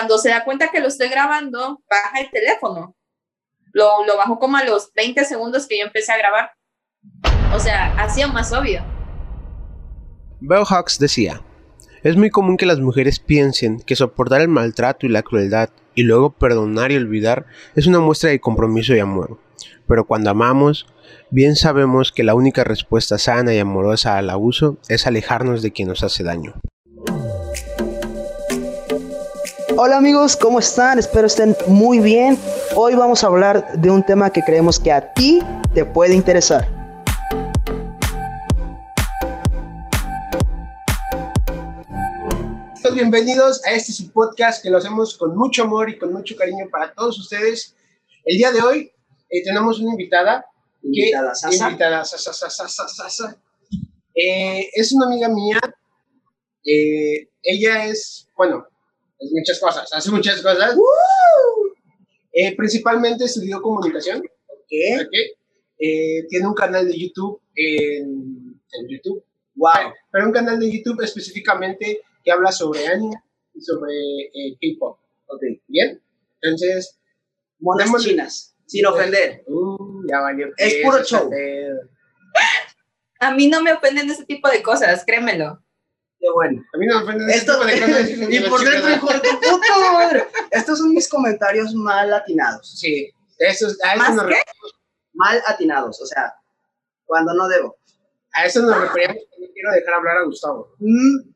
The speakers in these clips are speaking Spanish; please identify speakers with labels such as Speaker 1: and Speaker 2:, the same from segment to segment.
Speaker 1: Cuando se da cuenta que lo estoy grabando, baja el teléfono. Lo, bajó como a los 20 segundos que yo empecé a grabar. O sea, hacía más obvio.
Speaker 2: Bell Hawks decía, es muy común que las mujeres piensen que soportar el maltrato y la crueldad y luego perdonar y olvidar es una muestra de compromiso y amor. Pero cuando amamos, bien sabemos que la única respuesta sana y amorosa al abuso es alejarnos de quien nos hace daño.
Speaker 3: Hola amigos, ¿cómo están? Espero estén muy bien. Hoy vamos a hablar de un tema que creemos que a ti te puede interesar.
Speaker 4: Bienvenidos a este podcast que lo hacemos con mucho amor y con mucho cariño para todos ustedes. El día de hoy eh, tenemos una invitada.
Speaker 3: Invitada, Sasa.
Speaker 4: Invitada, Sasa, Sasa, Sasa, Sasa. Eh, es una amiga mía. Eh, ella es, bueno, es muchas cosas, hace muchas cosas. Eh, principalmente estudió comunicación. Eh, tiene un canal de YouTube en, en YouTube.
Speaker 3: Wow.
Speaker 4: Pero un canal de YouTube específicamente que habla sobre anime y sobre eh, K-pop.
Speaker 3: Ok.
Speaker 4: ¿Bien? Entonces,
Speaker 3: Monas chinas, sin ofender.
Speaker 4: uh, ya valió.
Speaker 3: Es puro show.
Speaker 1: A mí no me ofenden ese tipo de cosas, créemelo.
Speaker 3: Qué bueno.
Speaker 4: A mí no me ofenden ese
Speaker 3: Esto,
Speaker 4: de cosas.
Speaker 3: y por dentro, hijo de tu puta madre. Estos son mis comentarios mal atinados.
Speaker 4: Sí, eso, a, eso
Speaker 1: ¿Más
Speaker 4: nos,
Speaker 1: qué?
Speaker 3: Mal atinados, o sea, cuando no debo.
Speaker 4: a eso nos referíamos. No quiero dejar hablar a Gustavo.
Speaker 3: Mm,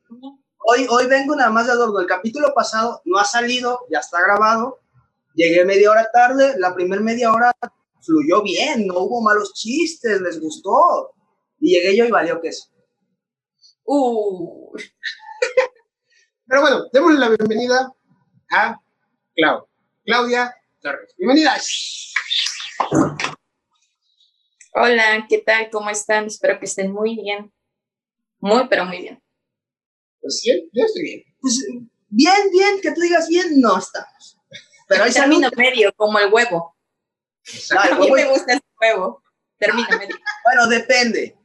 Speaker 3: Hoy, hoy vengo nada más de adorno. El capítulo pasado no ha salido, ya está grabado. Llegué media hora tarde. La primer media hora fluyó bien, no hubo malos chistes, les gustó. Y llegué yo y valió queso.
Speaker 1: Uh,
Speaker 4: Pero bueno, démosle la bienvenida a Clau. Claudia Torres. Bienvenida.
Speaker 1: hola, ¿qué tal? ¿Cómo están? Espero que estén muy bien. Muy, pero muy bien.
Speaker 4: Pues sí, yo estoy bien.
Speaker 3: Pues bien, bien, que tú digas bien, no estamos. Pero hay
Speaker 1: Término
Speaker 3: salud.
Speaker 1: medio, como el huevo. A
Speaker 3: el
Speaker 1: mí
Speaker 3: huevo-
Speaker 1: me gusta ese huevo. Término medio.
Speaker 3: Bueno, depende.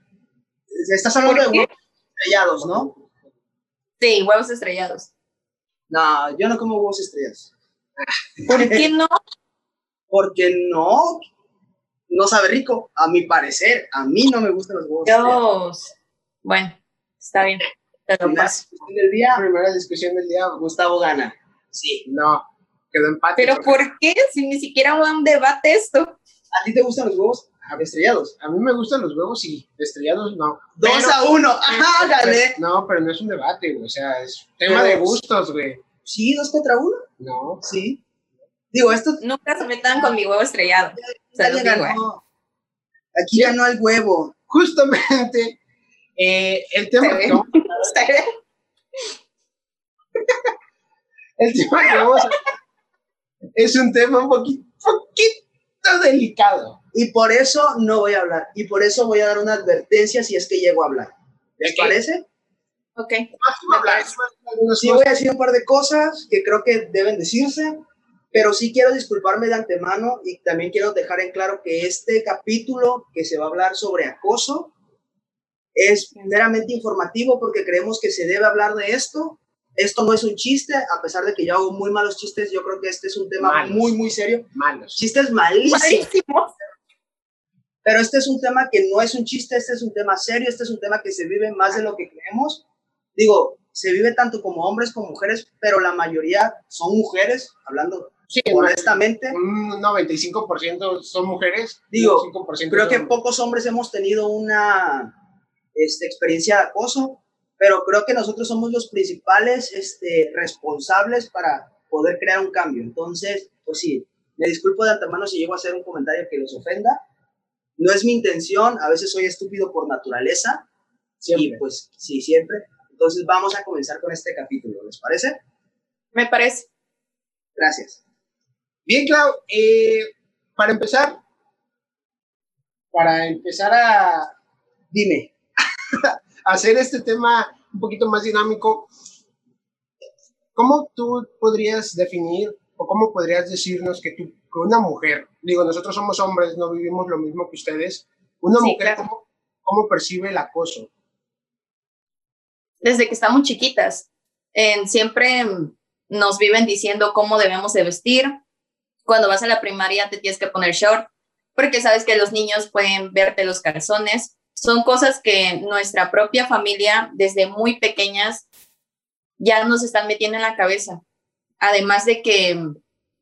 Speaker 3: Estás hablando de huevos estrellados, ¿no?
Speaker 1: Sí, huevos estrellados.
Speaker 3: No, yo no como huevos estrellados.
Speaker 1: ¿Por qué no?
Speaker 3: Porque no, no sabe rico, a mi parecer. A mí no me gustan los huevos estrellados.
Speaker 1: Dios. Bueno, está bien. Te lo
Speaker 3: Primera
Speaker 1: paso.
Speaker 3: discusión del día,
Speaker 4: Primera discusión del día.
Speaker 3: Gustavo gana. Sí.
Speaker 4: No, quedó empate.
Speaker 1: Pero ¿por qué? Si ni siquiera hubo un debate esto.
Speaker 3: ¿A ti te gustan los huevos estrellados?
Speaker 4: A mí me gustan los huevos y estrellados no.
Speaker 3: Dos
Speaker 4: Pero-
Speaker 3: a uno. Ajá, gané.
Speaker 4: No, pero no es un debate, güey. O sea, es tema de gustos, güey.
Speaker 3: Sí, dos contra uno.
Speaker 4: No.
Speaker 3: Sí. Digo, esto
Speaker 1: Nunca se metan con mi huevo estrellado.
Speaker 3: Ya
Speaker 1: digo, ¿eh?
Speaker 3: Aquí ganó el huevo.
Speaker 4: Justamente, eh, el tema que vamos- el tema que vamos a es un tema un poquito, poquito delicado.
Speaker 3: Y por eso no voy a hablar. Y por eso voy a dar una advertencia si es que llego a hablar. ¿Les
Speaker 4: ¿De qué?
Speaker 3: parece?
Speaker 1: Ok.
Speaker 4: Hablar
Speaker 3: Sí, voy a decir un par de cosas que creo que deben decirse, pero sí quiero disculparme de antemano y también quiero dejar en claro que este capítulo que se va a hablar sobre acoso es meramente informativo porque creemos que se debe hablar de esto. Esto no es un chiste, a pesar de que yo hago muy malos chistes, yo creo que este es un tema
Speaker 4: Malos.
Speaker 3: muy, muy serio.
Speaker 4: malos.
Speaker 3: Chistes malísimos.
Speaker 1: Malísimo.
Speaker 3: Pero este es un tema que no es un chiste, este es un tema serio, este es un tema que se vive más de lo que creemos. Digo, se vive tanto como hombres como mujeres, pero la mayoría son mujeres, hablando
Speaker 4: Sí,
Speaker 3: honestamente.
Speaker 4: un 95% son mujeres.
Speaker 3: Digo,
Speaker 4: un 5%
Speaker 3: Creo que pocos hombres hemos tenido una este, experiencia de acoso, pero creo que nosotros somos los principales este, responsables para poder crear un cambio. Entonces, pues sí, me disculpo de antemano si llego a hacer un comentario que los ofenda. No es mi intención, a veces soy estúpido por naturaleza,
Speaker 4: Siempre.
Speaker 3: y pues sí, siempre. Entonces vamos a comenzar con este capítulo, ¿les parece?
Speaker 1: Me parece.
Speaker 3: Gracias.
Speaker 4: Bien, Clau, eh, para empezar, para empezar a
Speaker 3: Dime,
Speaker 4: hacer este tema un poquito más dinámico, ¿cómo tú podrías definir o cómo podrías decirnos que, tú, que una mujer, digo, nosotros somos hombres, no vivimos lo mismo que ustedes, una
Speaker 1: Sí,
Speaker 4: mujer,
Speaker 1: claro.
Speaker 4: ¿cómo, cómo percibe el acoso?
Speaker 1: Desde que estamos chiquitas. Siempre, nos viven diciendo cómo debemos de vestir. Cuando vas a la primaria te tienes que poner short porque sabes que los niños pueden verte los calzones. Son cosas que nuestra propia familia desde muy pequeñas ya nos están metiendo en la cabeza. Además de que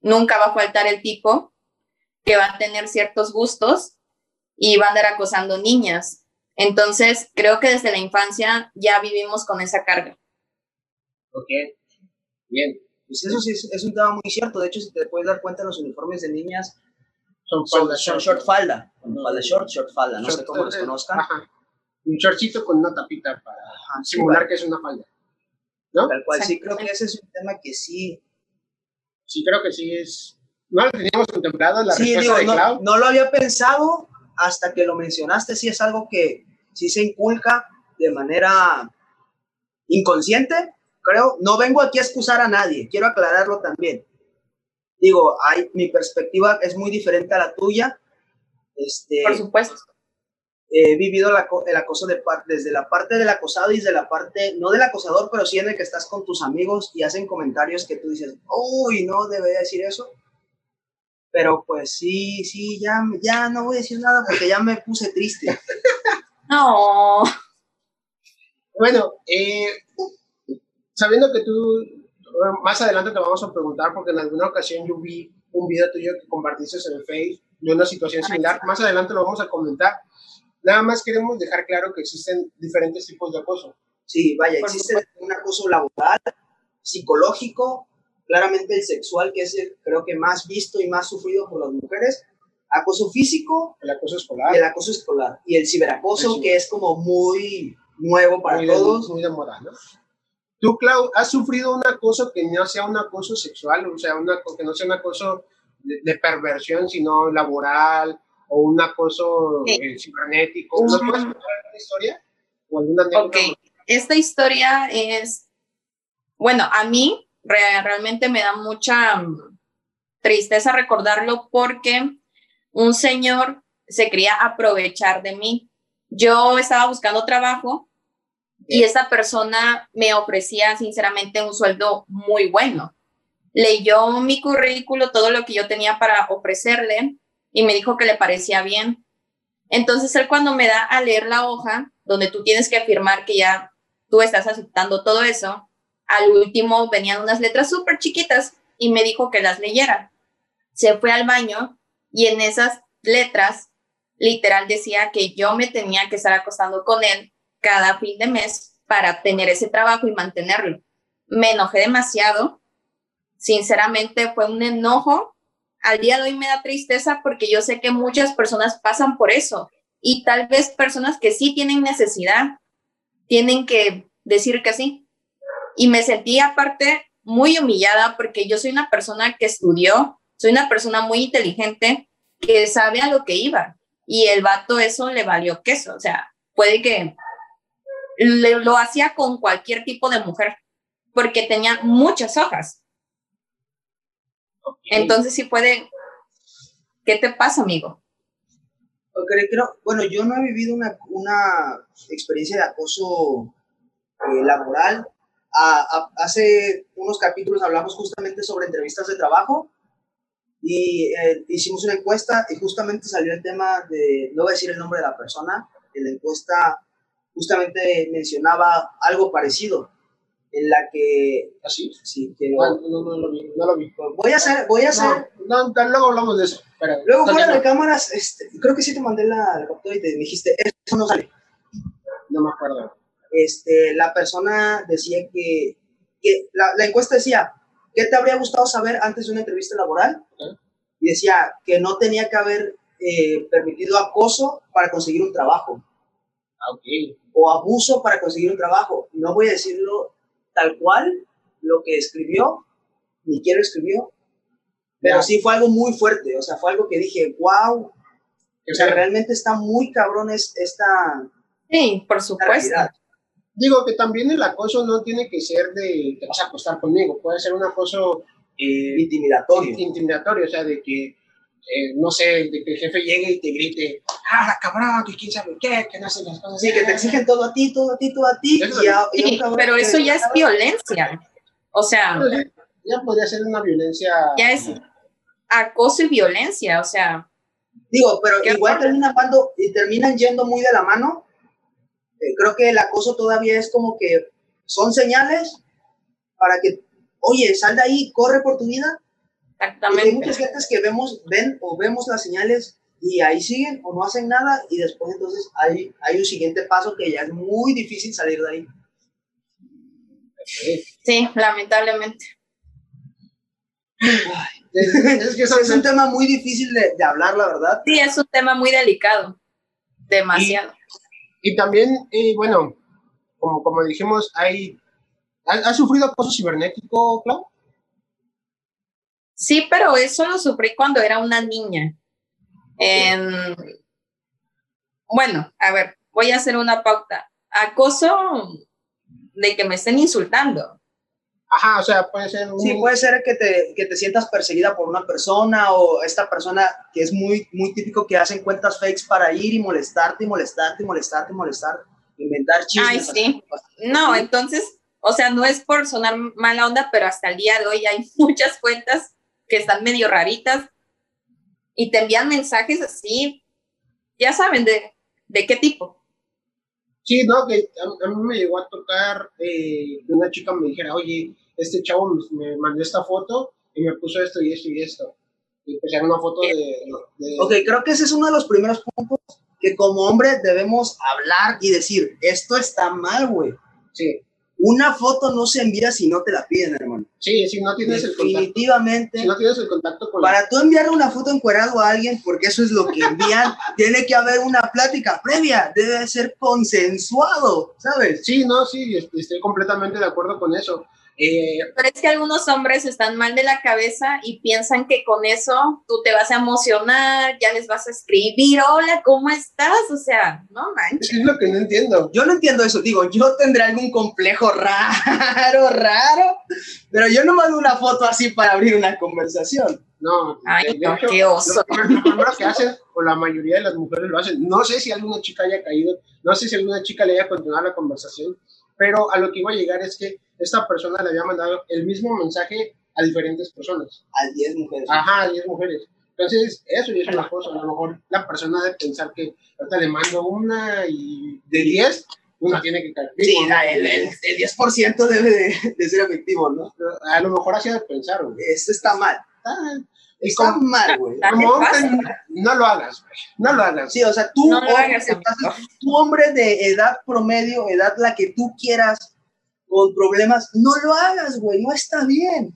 Speaker 1: nunca va a faltar el tipo que va a tener ciertos gustos y va a andar acosando niñas. Entonces, creo que desde la infancia ya vivimos con esa carga.
Speaker 4: Ok, bien.
Speaker 3: Pues eso sí es, un tema muy cierto. De hecho, si te puedes dar cuenta, los uniformes de niñas
Speaker 4: son,
Speaker 3: son, short. falda. Falda short, short falda. No sé cómo los conozcan.
Speaker 4: Un shortcito con una tapita para simular que es una falda. ¿No?
Speaker 3: Tal cual, sí, creo que ese es un tema que sí.
Speaker 4: Sí, creo que sí es. No lo teníamos contemplado en la
Speaker 3: sí, digo, no, no lo había pensado hasta que lo mencionaste. Sí, es algo que sí se inculca de manera inconsciente, creo. No vengo aquí a excusar a nadie, quiero aclararlo también. Digo, hay, mi perspectiva es muy diferente a la tuya. Este,
Speaker 1: Por supuesto.
Speaker 3: He vivido el acoso de desde la parte del acosado y desde la parte, no del acosador, pero sí en el que estás con tus amigos y hacen comentarios que tú dices, uy, no debería decir eso. Pero pues sí, sí, ya, ya no voy a decir nada porque ya me puse triste.
Speaker 1: No.
Speaker 4: Bueno, eh, sabiendo que tú, más adelante te vamos a preguntar, porque en alguna ocasión yo vi un video tuyo que compartiste en el Facebook de una situación similar, más adelante lo vamos a comentar. Nada más queremos dejar claro que existen diferentes tipos de acoso.
Speaker 3: Sí, vaya, existe un acoso laboral, psicológico, claramente el sexual, que es el, creo que más visto y más sufrido por las mujeres, acoso físico,
Speaker 4: el acoso escolar,
Speaker 3: el acoso escolar y el ciberacoso, que es como muy nuevo para todos.
Speaker 4: muy de moda, ¿no? Tú, Clau, ¿has sufrido un acoso que no sea un acoso sexual, o sea, una, que no sea un acoso de, perversión, sino laboral, o un acoso eh, cibernético? ¿No puedes contar alguna historia o alguna anécdota?
Speaker 1: Esta historia es, bueno, a mí realmente me da mucha mm, tristeza recordarlo porque un señor se quería aprovechar de mí. Yo estaba buscando trabajo y esta persona me ofrecía sinceramente un sueldo muy bueno. Leyó mi currículo, todo lo que yo tenía para ofrecerle y me dijo que le parecía bien. Entonces él cuando me da a leer la hoja, donde tú tienes que afirmar que ya tú estás aceptando todo eso, al último venían unas letras súper chiquitas y me dijo que las leyera. Se fue al baño y en esas letras literal decía que yo me tenía que estar acostando con él cada fin de mes para tener ese trabajo y mantenerlo. Me enojé demasiado. Sinceramente fue un enojo. Al día de hoy me da tristeza porque yo sé que muchas personas pasan por eso y tal vez personas que sí tienen necesidad tienen que decir que sí. Y me sentí aparte muy humillada porque yo soy una persona que estudió, soy una persona muy inteligente que sabe a lo que iba. Y el vato eso le valió queso. O sea, puede que lo hacía con cualquier tipo de mujer porque tenía muchas hojas. Entonces sí puede... ¿Qué te pasa, amigo?
Speaker 3: Okay, creo, bueno, yo no he vivido una, una experiencia de acoso eh, laboral. hace unos capítulos hablamos justamente sobre entrevistas de trabajo y eh, hicimos una encuesta y justamente salió el tema de, no voy a decir el nombre de la persona, en la encuesta justamente mencionaba algo parecido, en la que...
Speaker 4: ¿Así?
Speaker 3: ¿Ah, sí,
Speaker 4: que no, no, no, lo vi, no lo vi.
Speaker 3: Voy a hacer, voy a hacer...
Speaker 4: No, luego hablamos de eso.
Speaker 3: luego fuera de cámaras, este, creo que sí te mandé la, la captura y te dijiste, eso no sale.
Speaker 4: No me acuerdo.
Speaker 3: Este, la persona decía que, que la, la encuesta decía, ¿Qué te habría gustado saber antes de una entrevista laboral? Y decía que no tenía que haber eh, permitido acoso para conseguir un trabajo.
Speaker 4: Ah, okay.
Speaker 3: O abuso para conseguir un trabajo. No voy a decirlo tal cual lo que escribió, ni quiero escribió, pero sí fue algo muy fuerte. O sea, fue algo que dije, wow. O sea, realmente está muy cabrón esta.
Speaker 1: Sí, por supuesto.
Speaker 4: Digo que también el acoso no tiene que ser de te vas a acostar conmigo, puede ser un acoso
Speaker 3: eh, intimidatorio.
Speaker 4: Intimidatorio, o sea, de que, eh, no sé, de que el jefe llegue y te grite, ah, la cabrón, que quién sabe qué, que no hacen las cosas.
Speaker 3: Sí, que te exigen todo a ti, todo a ti, todo a ti.
Speaker 1: sí, pero eso ya es violencia. O sea,
Speaker 4: ya podría ser una violencia.
Speaker 1: Ya es acoso y violencia, o sea.
Speaker 3: Digo, pero
Speaker 1: ¿Qué
Speaker 3: igual
Speaker 1: horror?
Speaker 3: terminan cuando y terminan yendo muy de la mano. Eh, creo que el acoso todavía es como que son señales para que, oye, sal de ahí, corre por tu vida. Porque hay
Speaker 1: Exactamente.
Speaker 3: muchas gentes que vemos, ven o vemos las señales y ahí siguen o no hacen nada y después entonces hay, hay un siguiente paso que ya es muy difícil salir de ahí.
Speaker 1: Sí, lamentablemente.
Speaker 4: Es, es que son-
Speaker 3: Es un tema muy difícil de, de hablar, la verdad.
Speaker 1: Sí, es un tema muy delicado. Demasiado.
Speaker 4: Y también, eh, bueno, como, como dijimos, hay. ¿Has, has sufrido acoso cibernético, Clau?
Speaker 1: Sí, pero eso lo sufrí cuando era una niña. En- Bueno, a ver, voy a hacer una pauta. Acoso de que me estén insultando.
Speaker 4: Ajá, o sea, puede ser un.
Speaker 3: Sí, puede ser que te, que te sientas perseguida por una persona o esta persona que es muy, muy típico que hacen cuentas fakes para ir y molestarte y molestarte y molestarte y molestar, inventar chismes.
Speaker 1: Ay, sí. No, entonces, o sea, no es por sonar mala onda, pero hasta el día de hoy hay muchas cuentas que están medio raritas y te envían mensajes así, ya saben de, de qué tipo.
Speaker 4: Sí, no, que a, a mí me llegó a tocar eh, que una chica me dijera, oye, este chavo me, me mandó esta foto y me puso esto y esto y esto. Y pues era una foto de. de-
Speaker 3: Ok, creo que ese es uno de los primeros puntos que como hombre debemos hablar y decir, esto está mal, güey.
Speaker 4: Sí,
Speaker 3: Una foto no se envía si no te la piden, hermano.
Speaker 4: sí, si no tienes el contacto.
Speaker 3: Definitivamente.
Speaker 4: Si no tienes el contacto con
Speaker 3: Para tú enviarle una foto encuerado a alguien, porque eso es lo que envían, tiene que haber una plática previa, debe ser consensuado, ¿sabes?
Speaker 4: Sí, no, sí, est- estoy completamente de acuerdo con eso. Eh,
Speaker 1: Pero es que algunos hombres están mal de la cabeza y piensan que con eso tú te vas a emocionar, ya les vas a escribir, hola, ¿cómo estás? O sea, no manches.
Speaker 4: es lo que no entiendo.
Speaker 3: Yo no entiendo eso, digo, yo tendré algún complejo raro, raro, pero yo no mando una foto así para abrir una conversación.
Speaker 4: No,
Speaker 1: Ay, no,
Speaker 4: hecho,
Speaker 1: qué oso.
Speaker 4: Lo, primero- lo primero que hacen, o la mayoría de las mujeres lo hacen, no sé si alguna chica haya caído, no sé si alguna chica le haya continuado la conversación, pero a lo que iba a llegar es que esta persona le había mandado el mismo mensaje a diferentes personas.
Speaker 3: A 10 mujeres.
Speaker 4: Ajá, 10 mujeres. Entonces, eso ya es una cosa. A lo mejor la persona debe pensar que ahorita le mando una y de 10, una tiene que caer.
Speaker 3: Sí,
Speaker 4: Digo,
Speaker 3: el, el, el 10% debe de, de ser efectivo, ¿no?
Speaker 4: A lo mejor así de pensar, güey.
Speaker 3: Esto está mal.
Speaker 4: Ah, Y
Speaker 3: Está
Speaker 4: como,
Speaker 3: mal, güey.
Speaker 1: ¿Qué
Speaker 4: como hombre, no lo hagas, güey. No lo hagas.
Speaker 3: Sí, o sea, tú,
Speaker 1: No
Speaker 3: hombre,
Speaker 1: hagas,
Speaker 3: estás- tú, hombre de edad promedio, edad la que tú quieras, con problemas, no lo hagas, güey, no está bien.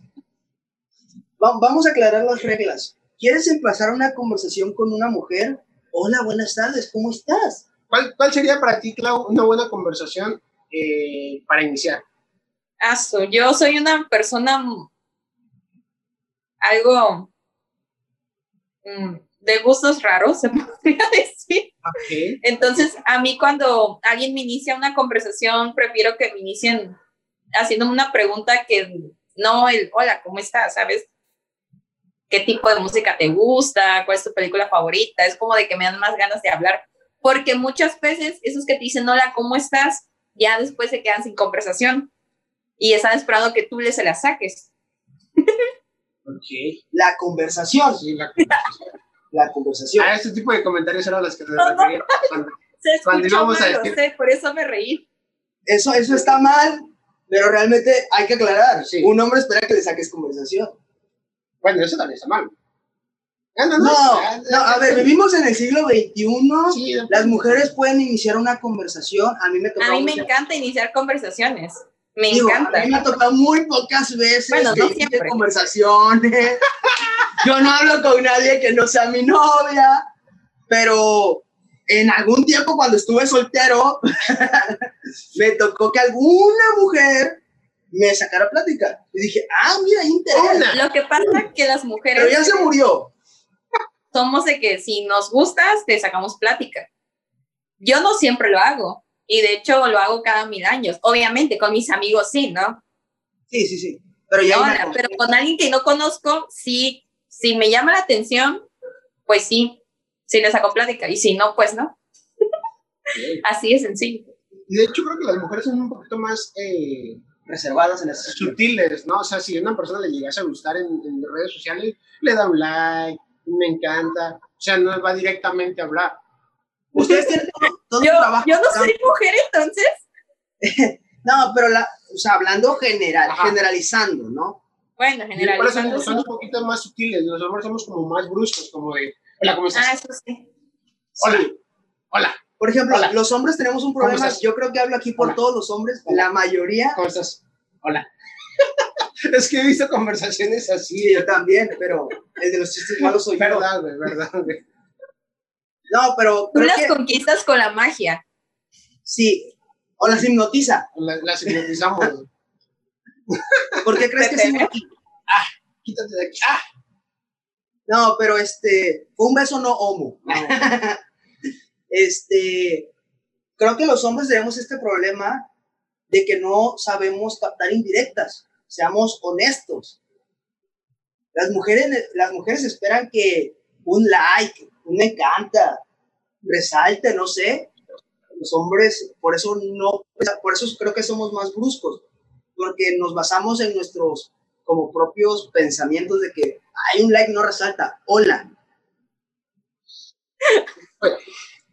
Speaker 3: Va- vamos a aclarar las reglas. ¿Quieres empezar una conversación con una mujer? Hola, buenas tardes, ¿cómo estás?
Speaker 4: ¿Cuál, cuál sería para ti, Clau, una buena conversación eh, para iniciar?
Speaker 1: Aso, yo soy una persona algo mm, de gustos raros, se podría decir.
Speaker 4: Ok.
Speaker 1: Entonces, a mí cuando alguien me inicia una conversación, prefiero que me inicien haciéndome una pregunta que no el, hola, ¿cómo estás? ¿Sabes? ¿Qué tipo de música te gusta? ¿Cuál es tu película favorita? Es como de que me dan más ganas de hablar. Porque muchas veces esos que te dicen, hola, ¿cómo estás? Ya después se quedan sin conversación. Y están esperando que tú les se la saques.
Speaker 4: Ok.
Speaker 3: La conversación,
Speaker 4: Sí, la-
Speaker 3: la conversación.
Speaker 4: a este tipo de comentarios eran los que te
Speaker 1: No, no.
Speaker 4: refería. Cuando-
Speaker 1: Se
Speaker 4: Cuando íbamos a decir-
Speaker 1: sé, por eso me reí.
Speaker 3: Eso, eso está mal, pero realmente hay que aclarar.
Speaker 4: Sí.
Speaker 3: Un hombre espera que le saques conversación.
Speaker 4: Bueno, eso también está mal. No, no,
Speaker 3: No, no, a ver, vivimos en el siglo XXI.
Speaker 4: Sí,
Speaker 3: Las mujeres pueden iniciar una conversación. A mí me tocó
Speaker 1: A mí me encanta iniciar conversaciones. Me encanta.
Speaker 3: A mí me ha tocado muy pocas veces
Speaker 1: Bueno, no siempre.
Speaker 3: conversaciones. Yo no hablo con nadie que no sea mi novia, pero en algún tiempo cuando estuve soltero, me tocó que alguna mujer me sacara plática. Y dije, ah, mira, interés.
Speaker 1: Lo que pasa es que las mujeres
Speaker 3: Pero ya se murió.
Speaker 1: somos de que si nos gustas, te sacamos plática. Yo no siempre lo hago. Y de hecho lo hago cada mil años. Obviamente, con mis amigos sí, ¿no?
Speaker 3: Sí, sí, sí. Pero ya
Speaker 1: Ahora, pero con alguien que no conozco, sí, si me llama la atención, pues sí, sí le saco plática. Y si no, pues no. Así de sencillo.
Speaker 4: Y de hecho creo que las mujeres son un poquito más, eh,
Speaker 3: reservadas en sentido.
Speaker 4: sutiles, ¿no? O sea, si a una persona le llegase a gustar en, en redes sociales, le da un like, me encanta, o sea, no va directamente a hablar.
Speaker 3: Ustedes tienen todo, todo
Speaker 1: Yo,
Speaker 3: trabajo.
Speaker 1: yo no soy mujer entonces.
Speaker 3: No, pero la, o sea, hablando general,
Speaker 4: Ajá.
Speaker 3: generalizando, ¿no?
Speaker 1: Bueno,
Speaker 4: Y por eso
Speaker 1: generalizando.
Speaker 4: son un poquito más sutiles, los hombres somos como más bruscos, como de, hola, ¿cómo estás?
Speaker 1: Ah, eso sí.
Speaker 4: Hola,
Speaker 3: Sí.
Speaker 4: hola,
Speaker 3: Por ejemplo,
Speaker 4: Hola.
Speaker 3: los hombres tenemos un problema, yo creo que hablo aquí por
Speaker 4: Hola.
Speaker 3: todos los hombres,
Speaker 4: Hola.
Speaker 3: la mayoría,
Speaker 4: ¿cómo estás? Hola. es que he visto conversaciones así.
Speaker 3: sí, yo también, pero el de los chistes malos soy yo.
Speaker 4: Verdad, güey, verdad, güey.
Speaker 3: No, pero
Speaker 1: Tú las
Speaker 3: que
Speaker 1: conquistas con la magia.
Speaker 3: sí, o las hipnotiza.
Speaker 4: La- Las hipnotizamos.
Speaker 3: ¿Por qué crees que sí? Moqui?
Speaker 4: Quítate de aquí. ¡Ah!
Speaker 3: No, pero este, fue un beso no homo. No. este, creo que los hombres tenemos este problema de que no sabemos captar indirectas. Seamos honestos. Las mujeres, las mujeres esperan que un like, un me encanta, resalte, no sé. Los hombres, por eso no, por eso creo que somos más bruscos, porque nos basamos en nuestros como propios pensamientos de que hay un like no resalta, hola.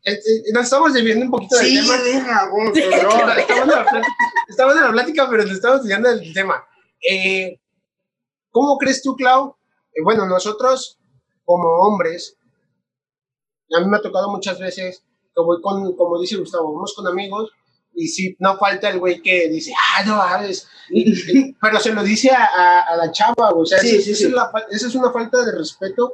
Speaker 4: Eh, eh, Nos estamos desviando un poquito del
Speaker 3: Sí,
Speaker 4: tema.
Speaker 3: verga, güey,
Speaker 1: Sí.
Speaker 4: No, estamos, en la plática, estamos en la plática, pero nos estamos desviando del tema. Eh, ¿Cómo crees tú, Clau? Eh, bueno, nosotros como hombres, a mí me ha tocado muchas veces que voy con, como dice Gustavo, vamos con amigos y si no falta el güey que dice, ah, no, sabes, pero se lo dice a, a- a la chava, o sea,
Speaker 3: Sí,
Speaker 4: esa-
Speaker 3: sí,
Speaker 4: esa
Speaker 3: sí.
Speaker 4: es la fa- esa es una falta de respeto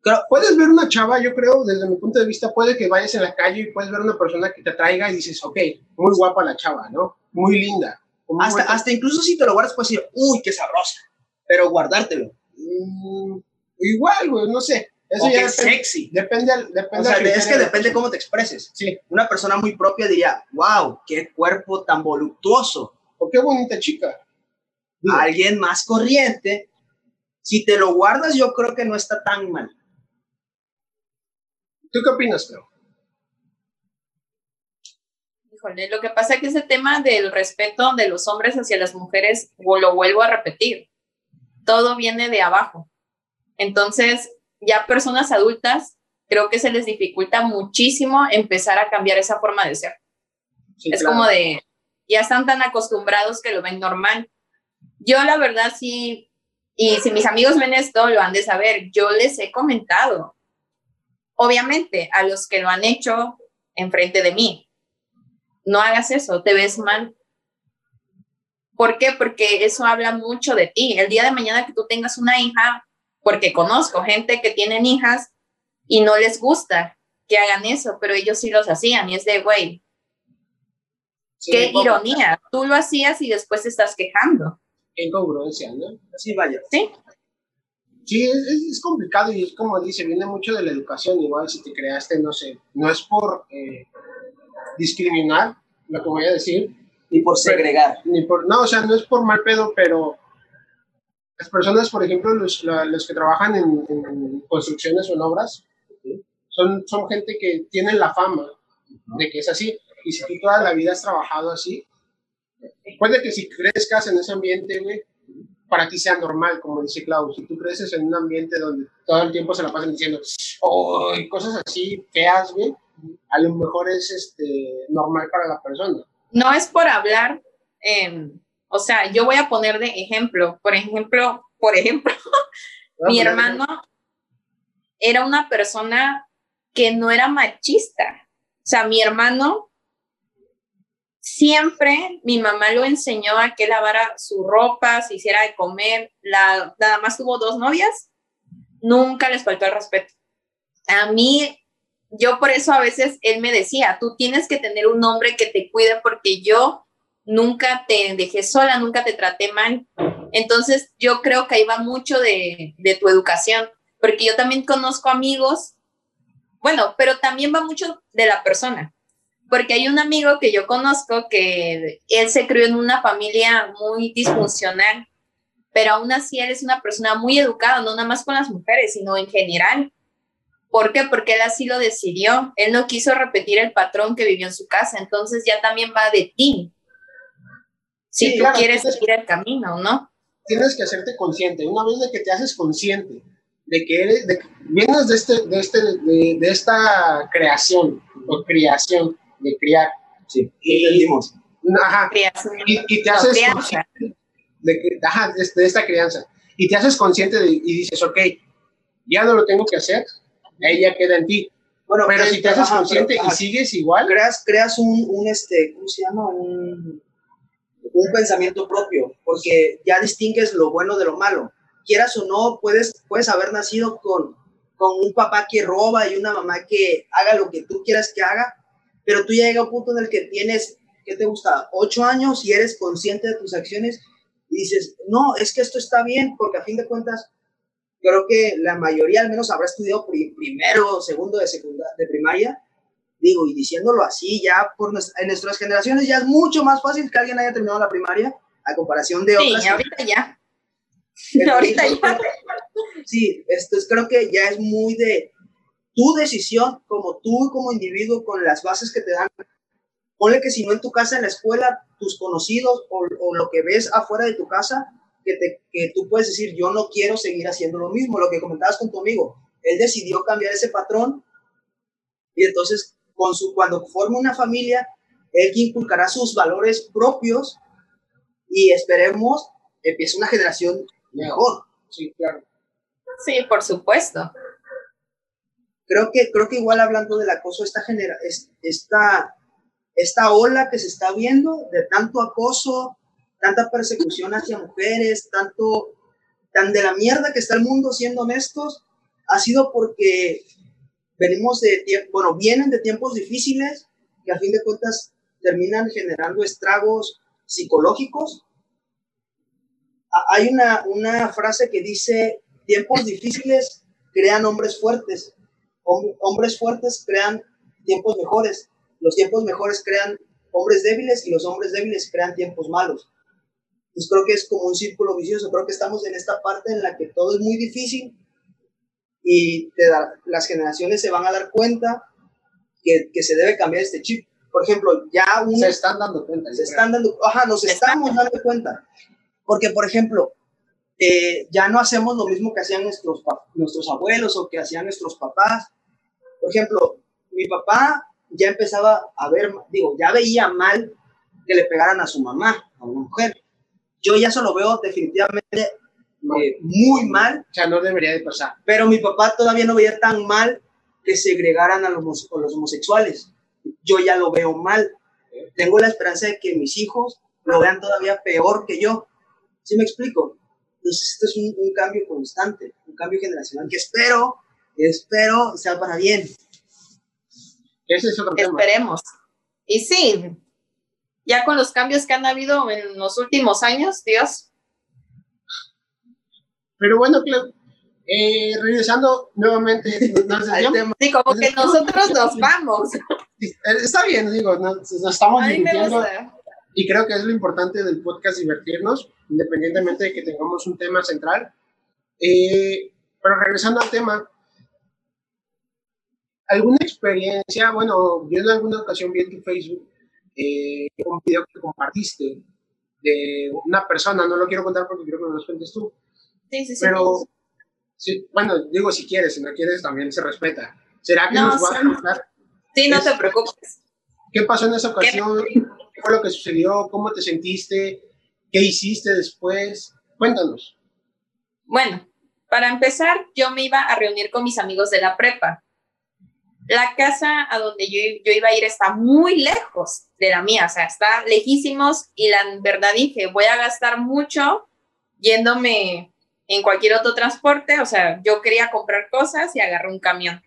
Speaker 3: Claro.
Speaker 4: Puedes ver una chava, yo creo, desde mi punto de vista, puede que vayas en la calle y puedes ver una persona que te atraiga y dices, ok, muy guapa la chava, ¿no? Muy linda. muy
Speaker 3: Hasta, hasta incluso si te lo guardas puedes decir, uy, qué sabrosa, pero guardártelo.
Speaker 4: Mm, igual, güey, no sé. Eso
Speaker 3: o
Speaker 4: ya
Speaker 3: qué
Speaker 4: depende,
Speaker 3: sexy.
Speaker 4: depende, al- depende
Speaker 3: O sea,
Speaker 4: al
Speaker 3: es que
Speaker 4: de-
Speaker 3: depende cómo te expreses.
Speaker 4: Sí,
Speaker 3: Una persona muy propia diría, wow, qué cuerpo tan voluptuoso.
Speaker 4: o qué bonita chica. Digo,
Speaker 3: Alguien más corriente, si te lo guardas, yo creo que no está tan mal.
Speaker 4: ¿Tú qué opinas, Clau?
Speaker 1: Híjole, lo que pasa es que ese tema del respeto de los hombres hacia las mujeres, o lo vuelvo a repetir, todo viene de abajo. Entonces, ya personas adultas, creo que se les dificulta muchísimo empezar a cambiar esa forma de ser.
Speaker 4: Sí,
Speaker 1: es
Speaker 4: claro.
Speaker 1: como de, ya están tan acostumbrados que lo ven normal. Yo la verdad sí, y si mis amigos ven esto, lo han de saber, yo les he comentado, obviamente, a los que lo han hecho enfrente de mí, no hagas eso, te ves mal. ¿Por qué? Porque eso habla mucho de ti. El día de mañana que tú tengas una hija, porque conozco gente que tienen hijas y no les gusta que hagan eso, pero ellos sí los hacían y es de, güey,
Speaker 4: Sí,
Speaker 1: qué ironía, tú lo hacías y después te estás quejando,
Speaker 4: Qué incongruencia, ¿no?
Speaker 3: Así vaya.
Speaker 1: ¿sí?
Speaker 4: Sí, es, es- es complicado y es como dice, viene mucho de la educación, igual si te creaste, no sé, no es por eh, discriminar lo que voy a decir,
Speaker 3: Y por segregar.
Speaker 4: ni por, no, o sea, no es por mal pedo, pero las personas, por ejemplo, los, la- los que trabajan en, construcciones o en obras, son, son gente que tienen la fama de que es así, y si tú toda la vida has trabajado así, puede que si crezcas en ese ambiente, güey, para ti sea normal, como dice Klaus, si tú creces en un ambiente donde todo el tiempo se la pasan diciendo, oh, cosas así feas, güey, a lo mejor es este, normal para la persona.
Speaker 1: No es por hablar, eh, o sea, yo voy a poner de ejemplo, por ejemplo, por ejemplo, mi hermano era una persona que no era machista. O sea, mi hermano siempre, mi mamá lo enseñó a que lavara su ropa, se hiciera de comer. La, nada más tuvo dos novias, nunca les faltó el respeto. A mí, yo por eso a veces él me decía, tú tienes que tener un hombre que te cuide porque yo nunca te dejé sola, nunca te traté mal. Entonces, yo creo que ahí va mucho de, de tu educación, porque yo también conozco amigos, bueno, pero también va mucho de la persona, porque hay un amigo que yo conozco que él se crió en una familia muy disfuncional, pero aún así él es una persona muy educada, no nada más con las mujeres, sino en general. ¿Por qué? Porque él así lo decidió. Él no quiso repetir el patrón que vivió en su casa, entonces ya también va de ti. Si tú quieres seguir el camino, ¿no?
Speaker 4: Tienes que hacerte consciente. Una vez de que te haces consciente de que eres, de vienes de, este, de, este, de, esta creación o creación de criar.
Speaker 3: Sí, y entendimos.
Speaker 4: Ajá. Y, te haces consciente de, que, ajá, de, esta crianza. Y te haces consciente de, y dices, ok, ya no lo tengo que hacer, ella queda en ti. Bueno, pero si te haces consciente y sigues igual.
Speaker 3: Creas, creas un, un, este, ¿cómo se llama? Un, un pensamiento propio, porque ya distingues lo bueno de lo malo. Quieras o no, puedes, puedes haber nacido con, con un papá que roba y una mamá que haga lo que tú quieras que haga, pero tú ya llega a un punto en el que tienes, ¿qué te gusta? Ocho años y eres consciente de tus acciones y dices, no, es que esto está bien, porque a fin de cuentas creo que la mayoría al menos habrá estudiado primero, segundo de secundaria, de primaria, digo, y diciéndolo así, ya por en nuestras generaciones ya es mucho más fácil que alguien haya terminado la primaria a comparación de
Speaker 1: otras. Sí, ahorita ya. ahorita ya.
Speaker 3: Sí, esto es, creo que ya es muy de tu decisión, como tú como individuo, con las bases que te dan. Ponle que si no en tu casa, en la escuela, tus conocidos o, o lo que ves afuera de tu casa, que, tú puedes decir, yo no quiero seguir haciendo lo mismo, lo que comentabas con tu amigo. Él decidió cambiar ese patrón y entonces con su, cuando forme una familia, él inculcará sus valores propios y esperemos empiece una generación mejor.
Speaker 4: Sí, claro.
Speaker 1: Sí, por supuesto.
Speaker 3: Creo que, creo que igual hablando del acoso, esta, genera, esta, esta ola que se está viendo de tanto acoso, tanta persecución hacia mujeres, tanto, tan de la mierda que está el mundo, siendo honestos, ha sido porque venimos de, bueno, vienen de tiempos difíciles que a fin de cuentas terminan generando estragos psicológicos. Hay una, una frase que dice, tiempos difíciles crean hombres fuertes, hombres fuertes crean tiempos mejores, los tiempos mejores crean hombres débiles y los hombres débiles crean tiempos malos. Pues creo que es como un círculo vicioso, creo que estamos en esta parte en la que todo es muy difícil y las generaciones se van a dar cuenta que, que, se debe cambiar este chip. Por ejemplo, ya
Speaker 4: se están dando cuenta.
Speaker 3: Se están dando, ajá, nos estamos dando cuenta. Porque, por ejemplo, eh, ya no hacemos lo mismo que hacían nuestros, nuestros abuelos o que hacían nuestros papás. Por ejemplo, mi papá ya empezaba a ver, digo, ya veía mal que le pegaran a su mamá, a una mujer yo ya se lo veo definitivamente eh, muy mal.
Speaker 4: O sea, no debería de pasar.
Speaker 3: Pero mi papá todavía no veía tan mal que segregaran a los, a los homosexuales. Yo ya lo veo mal. Tengo la esperanza de que mis hijos lo vean todavía peor que yo. ¿Sí me explico? Entonces, esto es un, cambio constante, un cambio generacional que espero, espero sea para bien.
Speaker 4: Ese es otro
Speaker 1: tema. Esperemos. Y sí, ya con los cambios que han habido en los últimos años, Dios.
Speaker 4: Pero bueno, eh, regresando nuevamente
Speaker 1: tema. Sí, como que nosotros nos vamos.
Speaker 4: Eh, está bien, digo, nos, estamos divirtiendo. Y creo que es lo importante del podcast, divertirnos, independientemente de que tengamos un tema central. Eh, pero regresando al tema, ¿alguna experiencia? Bueno, yo en alguna ocasión vi en tu Facebook eh, un video que compartiste de una persona, no lo quiero contar porque quiero que me lo cuentes tú.
Speaker 1: Sí, sí,
Speaker 4: sí. Pero, sí, bueno, digo si quieres, si no quieres también se respeta. ¿Será que nos vas a contar?
Speaker 1: Sí, no te preocupes.
Speaker 4: ¿Qué pasó en esa ocasión? ¿Qué? ¿Qué fue lo que sucedió? ¿Cómo te sentiste? ¿Qué hiciste después? Cuéntanos.
Speaker 1: Bueno, para empezar, yo me iba a reunir con mis amigos de la prepa la casa a donde yo, yo, iba a ir está muy lejos de la mía, o sea, está lejísimos y la verdad dije, voy a gastar mucho yéndome en cualquier otro transporte, o sea, yo quería comprar cosas y agarré un camión.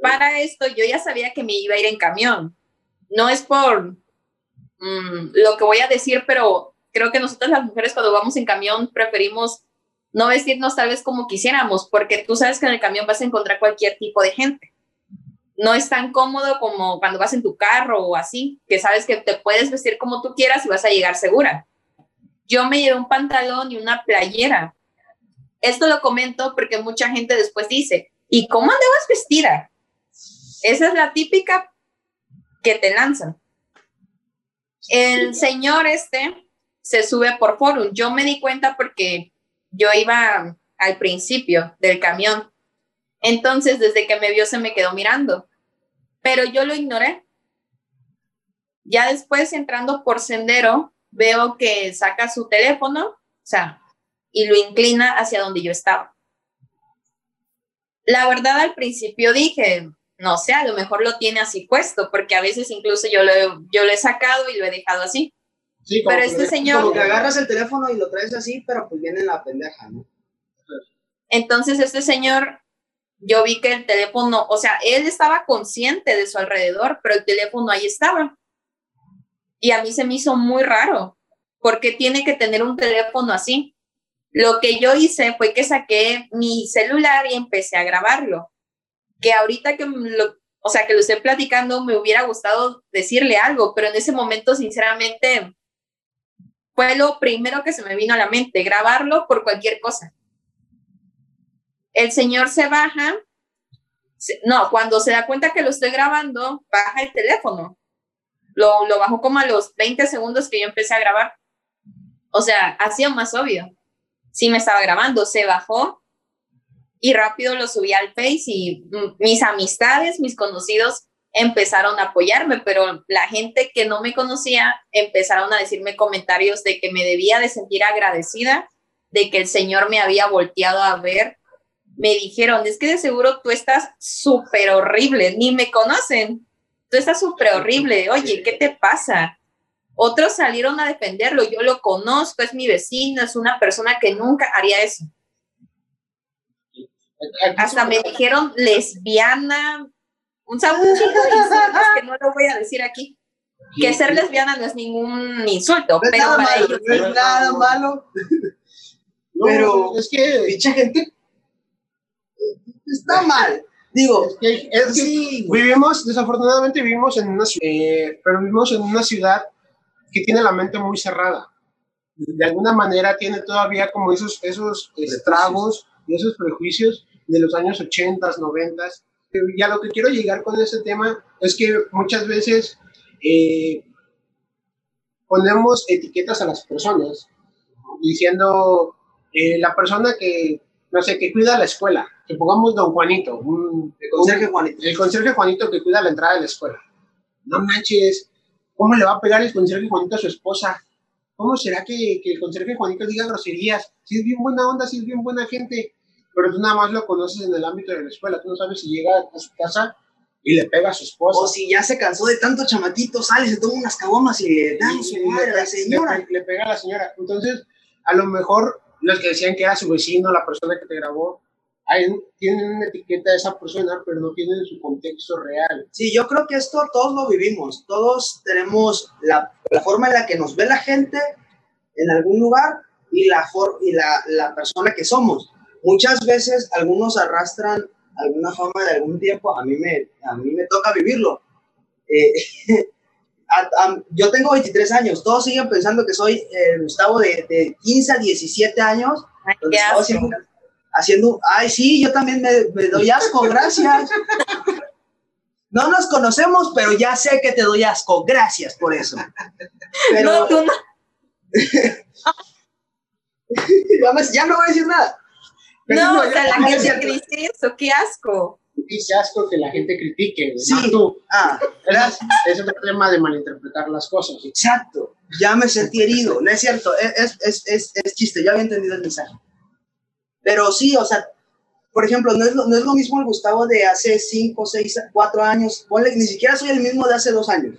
Speaker 1: Para esto yo ya sabía que me iba a ir en camión. No es por mm, lo que voy a decir, pero creo que nosotras las mujeres cuando vamos en camión preferimos no vestirnos tal vez como quisiéramos, porque tú sabes que en el camión vas a encontrar cualquier tipo de gente no es tan cómodo como cuando vas en tu carro o así, que sabes que te puedes vestir como tú quieras y vas a llegar segura. Yo me llevé un pantalón y una playera. Esto lo comento porque mucha gente después dice, ¿y cómo andabas vestida? Esa es la típica que te lanzan. El señor este se sube por forum. Yo me di cuenta porque yo iba al principio del camión. Entonces, desde que me vio, se me quedó mirando. Pero yo lo ignoré. Ya después, entrando por sendero, veo que saca su teléfono, o sea, y lo inclina hacia donde yo estaba. La verdad, al principio dije, no sé, a lo mejor lo tiene así puesto, porque a veces incluso yo lo, yo lo he sacado y lo he dejado así.
Speaker 3: Sí, pero este señor... Como que agarras el teléfono y lo traes así, pero pues viene la pendeja, ¿no?
Speaker 1: Entonces este señor, yo vi que el teléfono, o sea, él estaba consciente de su alrededor, pero el teléfono ahí estaba. Y a mí se me hizo muy raro, porque tiene que tener un teléfono así. Lo que yo hice fue que saqué mi celular y empecé a grabarlo. Que ahorita que lo, o sea, que lo estoy platicando, me hubiera gustado decirle algo, pero en ese momento, sinceramente, fue lo primero que se me vino a la mente, grabarlo por cualquier cosa. El señor se baja, no, cuando se da cuenta que lo estoy grabando, baja el teléfono. Lo, lo bajó como a los 20 segundos que yo empecé a grabar. O sea, hacía más obvio. Sí me estaba grabando, se bajó y rápido lo subí al Face y mis amistades, mis conocidos empezaron a apoyarme, pero la gente que no me conocía empezaron a decirme comentarios de que me debía de sentir agradecida, de que el Señor me había volteado a ver. Me dijeron, es que de seguro tú estás súper horrible, ni me conocen, tú estás súper horrible, oye, ¿qué te pasa? Otros salieron a defenderlo, yo lo conozco, es mi vecino, es una persona que nunca haría eso. Hasta me dijeron lesbiana, un chico que no lo voy a decir aquí. Que ser lesbiana no es ningún insulto, pero
Speaker 3: nada
Speaker 1: para
Speaker 3: malo, ellos no es nada malo. pero es que dicha gente está mal. Digo,
Speaker 4: es que, es que sí, vivimos, desafortunadamente vivimos en una ciudad, eh, pero vivimos en una ciudad que tiene la mente muy cerrada. De alguna manera tiene todavía como esos, esos estragos y esos prejuicios de los años 80, 90 y a lo que quiero llegar con este tema es que muchas veces eh, ponemos etiquetas a las personas diciendo eh, la persona que, no sé, que cuida la escuela, que pongamos don Juanito,
Speaker 3: el conserje Juanito.
Speaker 4: El conserje Juanito que cuida la entrada de la escuela. No manches, ¿cómo le va a pegar el conserje Juanito a su esposa? ¿Cómo será que, que el conserje Juanito diga groserías? Si es bien buena onda, si es bien buena gente, pero tú nada más lo conoces en el ámbito de la escuela, tú no sabes si llega a su casa y le pega a su esposa.
Speaker 3: O si ya se cansó de tanto chamatito, sale, se toma unas cabomas y le da a su madre a la señora.
Speaker 4: Le, pega a la señora. Entonces, a lo mejor los que decían que era su vecino, la persona que te grabó, tienen una etiqueta de esa persona, pero no tienen su contexto real.
Speaker 3: Sí, yo creo que esto todos lo vivimos. Todos tenemos la, la forma en la que nos ve la gente en algún lugar y la, for, y la, la persona que somos muchas veces algunos arrastran alguna fama de algún tiempo, a mí me, a mí me toca vivirlo. Eh, yo tengo 23 años, todos siguen pensando que soy el Gustavo de, de 15 a 17 años. haciendo, haciendo, ay, sí, yo también me, me doy asco, gracias. No nos conocemos, pero ya sé que te doy asco. Gracias por eso. Pero, no, tú no. ya no voy a decir nada
Speaker 1: no, o sea, la gente critica eso, qué asco.
Speaker 4: Dice asco que la gente critique, sí. no tú.
Speaker 3: Ah,
Speaker 4: Es otro tema de malinterpretar las cosas.
Speaker 3: Exacto, ya me sentí herido, no es cierto, es, es, es, es chiste, ya había entendido el mensaje. Pero sí, o sea, por ejemplo, no es, lo, no es lo mismo el Gustavo de hace 5, 6, 4 años, ponle, ni siquiera soy el mismo de hace 2 años.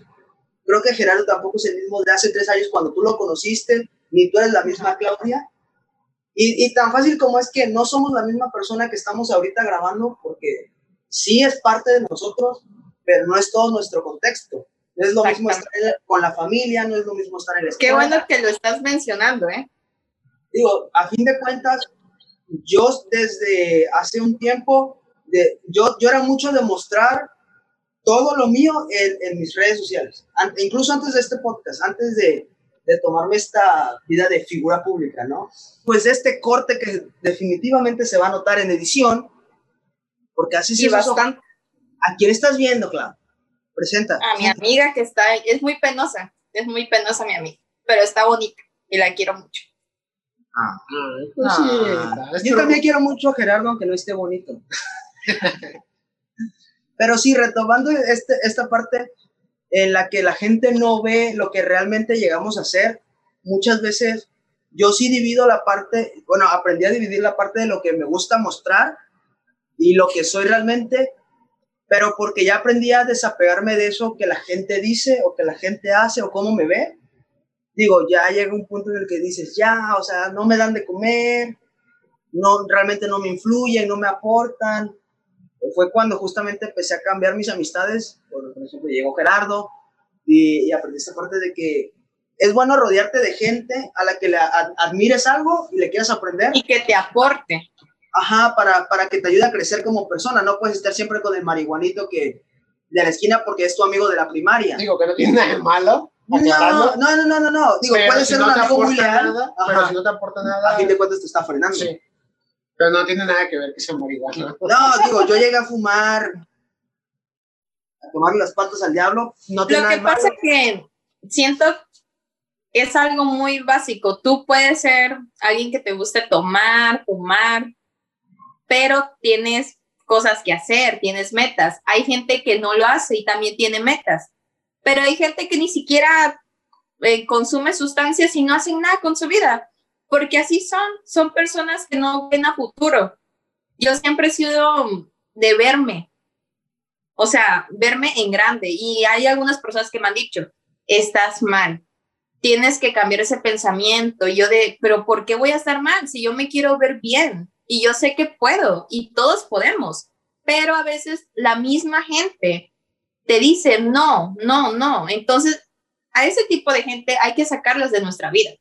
Speaker 3: Creo que Gerardo tampoco es el mismo de hace 3 años cuando tú lo conociste, ni tú eres la misma Claudia, y, y, tan fácil como es que no somos la misma persona que estamos ahorita grabando, porque sí es parte de nosotros, pero no es todo nuestro contexto. No es lo mismo estar con la familia, no es lo mismo estar en la
Speaker 1: escuela. Qué bueno que lo estás mencionando, ¿eh?
Speaker 3: Digo, a fin de cuentas, yo desde hace un tiempo, de, yo, yo era mucho de mostrar todo lo mío en, en mis redes sociales, incluso antes de este podcast, antes de, de tomarme esta vida de figura pública, ¿no? Pues este corte que definitivamente se va a notar en edición, porque así sí bastante. ¿A quién estás viendo, Clau? Presenta.
Speaker 1: A mi amiga que está, es muy penosa, es muy penosa mi amiga, pero está bonita. y la quiero mucho.
Speaker 3: Ah.
Speaker 4: Pues
Speaker 3: Ah,
Speaker 4: sí,
Speaker 3: yo también quiero mucho a Gerardo, aunque no esté bonito. Pero sí, retomando este, esta parte en la que la gente no ve lo que realmente llegamos a hacer, muchas veces yo sí divido la parte, bueno, aprendí a dividir la parte de lo que me gusta mostrar y lo que soy realmente, pero porque ya aprendí a desapegarme de eso que la gente dice o que la gente hace o cómo me ve. Digo, ya llega un punto en el que dices, ya, o sea, no me dan de comer, no, realmente no me influyen, no me aportan. Fue cuando justamente empecé a cambiar mis amistades. Por, por ejemplo, llegó Gerardo y, y aprendí esta parte de que es bueno rodearte de gente a la que le ad- admires algo y le quieras aprender.
Speaker 1: Y que te aporte.
Speaker 3: Ajá, para, para que te ayude a crecer como persona. No puedes estar siempre con el marihuanito que de la esquina porque es tu amigo de la primaria.
Speaker 4: Digo que no tiene nada de malo.
Speaker 3: No, no, no, no, no. Digo,
Speaker 4: pero
Speaker 3: puede
Speaker 4: si
Speaker 3: ser
Speaker 4: no
Speaker 3: un amigo muy leal.
Speaker 4: Pero si no te aporta nada.
Speaker 3: a fin de cuentas te está frenando.
Speaker 4: Sí. Pero no tiene nada que ver que sea marihuana.
Speaker 3: No, digo, yo llegué a fumar, a tomar las patas al diablo. No tiene
Speaker 1: Lo
Speaker 3: nada
Speaker 1: que
Speaker 3: malo.
Speaker 1: pasa es que siento que es algo muy básico. Tú puedes ser alguien que te guste tomar, fumar, pero tienes cosas que hacer, tienes metas. Hay gente que no lo hace y también tiene metas, pero hay gente que ni siquiera eh, consume sustancias y no hacen nada con su vida, porque así son, son personas que no ven a futuro. Yo siempre he sido de verme, o sea, verme en grande y hay algunas personas que me han dicho, estás mal, tienes que cambiar ese pensamiento. Y yo de, pero ¿por qué voy a estar mal si yo me quiero ver bien? Y yo sé que puedo y todos podemos, pero a veces la misma gente te dice, no, no, no. Entonces, a ese tipo de gente hay que sacarlas de nuestra vida,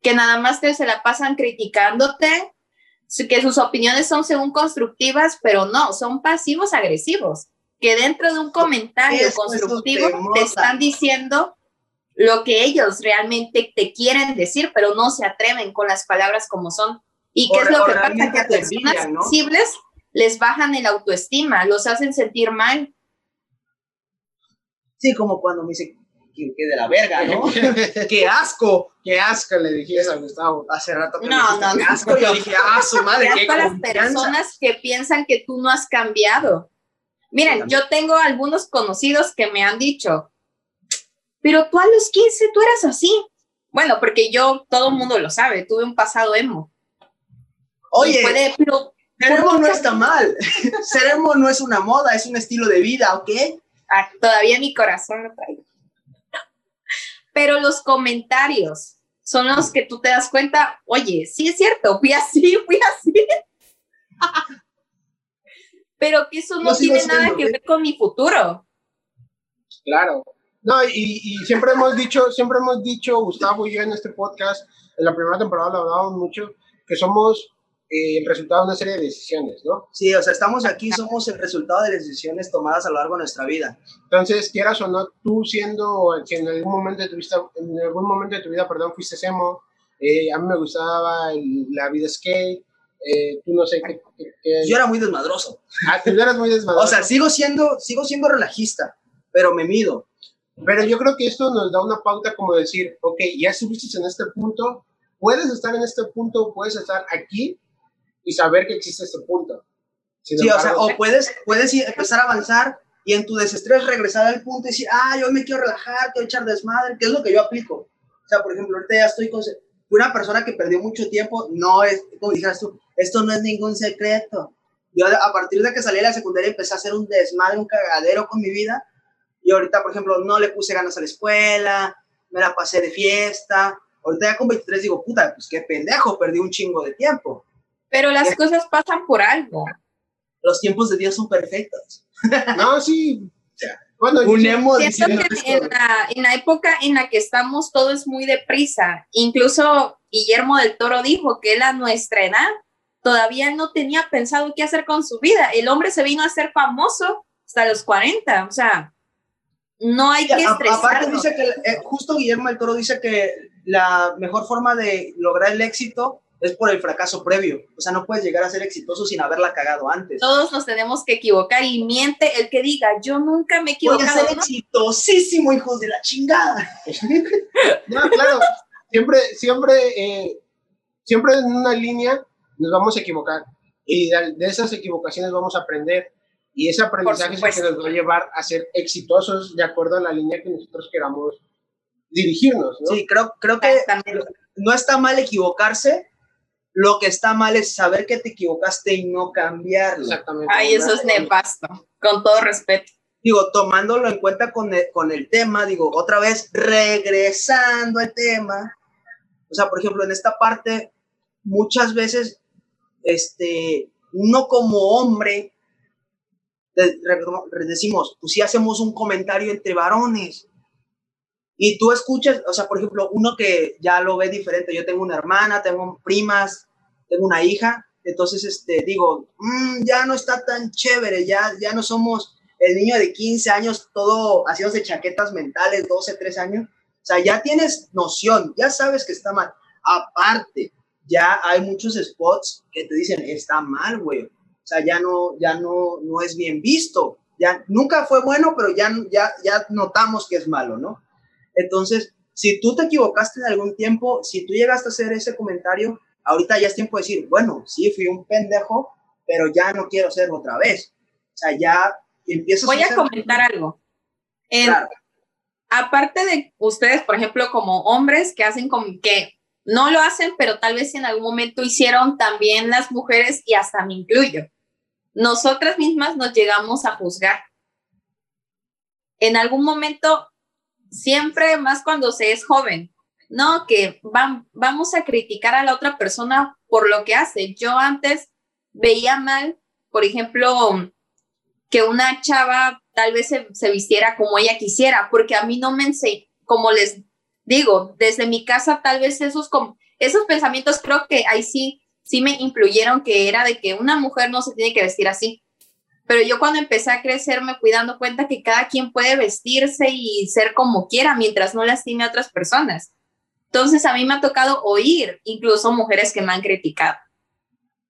Speaker 1: que nada más te se la pasan criticándote, que sus opiniones son según constructivas, pero no, son pasivos agresivos, que dentro de un comentario
Speaker 3: Eso
Speaker 1: constructivo
Speaker 3: que
Speaker 1: te están diciendo lo que ellos realmente te quieren decir, pero no se atreven con las palabras como son. ¿Y qué
Speaker 3: O
Speaker 1: es lo que pasa? Que a personas sensibles les bajan el autoestima, los hacen sentir mal.
Speaker 3: Sí, como cuando me dice que, que de la verga, ¿no? ¡Qué asco!
Speaker 4: Qué asco le dijiste a Gustavo.
Speaker 3: Hace rato que
Speaker 1: No, no,
Speaker 3: ¡Qué
Speaker 1: no.
Speaker 3: asco! Yo dije, ¡ah, su madre! ¡Qué
Speaker 1: para las personas que piensan que tú no has cambiado. Miren,
Speaker 3: Sí,
Speaker 1: yo tengo algunos conocidos que me han dicho, pero tú a los 15 tú eras así. Bueno, porque yo, todo el mundo lo sabe, tuve un pasado emo.
Speaker 3: Oye,
Speaker 1: puede- pero
Speaker 3: ser emo no está mal. Ser emo no es una moda, es un estilo de vida, ¿ok?
Speaker 1: Ah, todavía mi corazón lo traigo. Pero los comentarios son los que tú te das cuenta, oye, sí es cierto, fui así, fui así. Pero que eso no tiene nada
Speaker 3: siendo,
Speaker 1: que ver con mi futuro.
Speaker 4: Claro. No, y, y siempre hemos dicho, siempre hemos dicho, Gustavo y yo en este podcast, en la primera temporada lo hablábamos mucho, que somos eh, el resultado de una serie de decisiones, ¿no?
Speaker 3: Sí, o sea, estamos aquí, somos el resultado de decisiones tomadas a lo largo de nuestra vida.
Speaker 4: Entonces, quieras o no, tú siendo, si en algún momento de tu vida, en algún momento de tu vida, perdón, fuiste emo, eh, a mí me gustaba el- la vida skate, eh, tú no sé qué, qué- qué-
Speaker 3: Yo era muy desmadroso.
Speaker 4: Ah, tú eras muy desmadroso.
Speaker 3: O sea, sigo siendo, sigo siendo relajista, pero me mido.
Speaker 4: Pero yo creo que esto nos da una pauta como decir, ok, ya estuviste en este punto, puedes estar en este punto, puedes estar aquí y saber que existe este punto. Sin
Speaker 3: Sí, o sea,
Speaker 4: embargo,
Speaker 3: o puedes, puedes empezar a avanzar y en tu desestrés regresar al punto y decir, ah, yo me quiero relajar, quiero echar desmadre, que es lo que yo aplico. O sea, por ejemplo, ahorita ya estoy con... Una persona que perdió mucho tiempo, no es, como dijeras tú, esto no es ningún secreto. Yo a partir de que salí de la secundaria empecé a hacer un desmadre, un cagadero con mi vida. Y ahorita, por ejemplo, no le puse ganas a la escuela, me la pasé de fiesta. Ahorita ya con 23 digo, puta, pues qué pendejo, perdí un chingo de tiempo.
Speaker 1: Pero las
Speaker 3: Ya.
Speaker 1: cosas pasan por algo.
Speaker 3: Los tiempos de Dios son perfectos.
Speaker 4: no, sí. Bueno, yo
Speaker 3: Un
Speaker 4: sí-
Speaker 3: emo
Speaker 1: Siento que en la, en la época en la que estamos todo es muy deprisa. Incluso Guillermo del Toro dijo que él a nuestra edad todavía no tenía pensado qué hacer con su vida. El hombre se vino a ser famoso hasta los 40. O sea, no hay que
Speaker 3: A- aparte
Speaker 1: estresarnos.
Speaker 3: dice que, eh, justo Guillermo del Toro dice que la mejor forma de lograr el éxito es por el fracaso previo. O sea, no puedes llegar a ser exitoso sin haberla cagado antes.
Speaker 1: Todos nos tenemos que equivocar y miente el que diga, yo nunca me he
Speaker 3: Voy a
Speaker 1: equivocado.
Speaker 3: ser
Speaker 1: ¿no?
Speaker 3: exitosísimo, hijos de la chingada.
Speaker 4: No, claro. siempre, siempre, eh, siempre en una línea nos vamos a equivocar y de, de esas equivocaciones vamos a aprender y ese aprendizaje es el que nos va a llevar a ser exitosos de acuerdo a la línea que nosotros queramos dirigirnos. ¿no?
Speaker 3: Sí, creo, creo que no está mal equivocarse, lo que está mal es saber que te equivocaste y no cambiarlo.
Speaker 4: Exactamente.
Speaker 1: Ay, eso es nefasto, con todo respeto.
Speaker 3: Digo, tomándolo en cuenta con el, con el tema, digo, otra vez regresando al tema. O sea, por ejemplo, en esta parte, muchas veces, este, uno como hombre, de- re- decimos, pues si hacemos un comentario entre varones, y tú escuchas, o sea, por ejemplo, uno que ya lo ve diferente, yo tengo una hermana, tengo primas, tengo una hija, entonces, este, digo, "Mm, ya no está tan chévere, ya, ya no somos el niño de 15 años, todo haciéndose chaquetas mentales, 12, 13 años, o sea, ya tienes noción, ya sabes que está mal. Aparte, ya hay muchos spots que te dicen, está mal, güey. O sea, ya no, ya no, no es bien visto. Ya nunca fue bueno, pero ya, ya, ya notamos que es malo, ¿no? Entonces, si tú te equivocaste en algún tiempo, si tú llegaste a hacer ese comentario, ahorita ya es tiempo de decir, bueno, sí, fui un pendejo, pero ya no quiero hacerlo otra vez. O sea, ya empiezas
Speaker 1: Voy a
Speaker 3: hacer-
Speaker 1: comentar algo. En-
Speaker 3: Claro.
Speaker 1: aparte de ustedes, por ejemplo, como hombres que hacen como que no lo hacen, pero tal vez en algún momento hicieron también las mujeres y hasta me incluyo. Nosotras mismas nos llegamos a juzgar. En algún momento, siempre más cuando se es joven, no, que vam- vamos a criticar a la otra persona por lo que hace. Yo antes veía mal, por ejemplo, que una chava tal vez se, se vistiera como ella quisiera, porque a mí no me enseñó, como les digo, desde mi casa tal vez esos, esos pensamientos creo que ahí sí, sí me influyeron que era de que una mujer no se tiene que vestir así. Pero yo cuando empecé a crecer me fui dando cuenta que cada quien puede vestirse y ser como quiera mientras no lastime a otras personas. Entonces a mí me ha tocado oír incluso mujeres que me han criticado,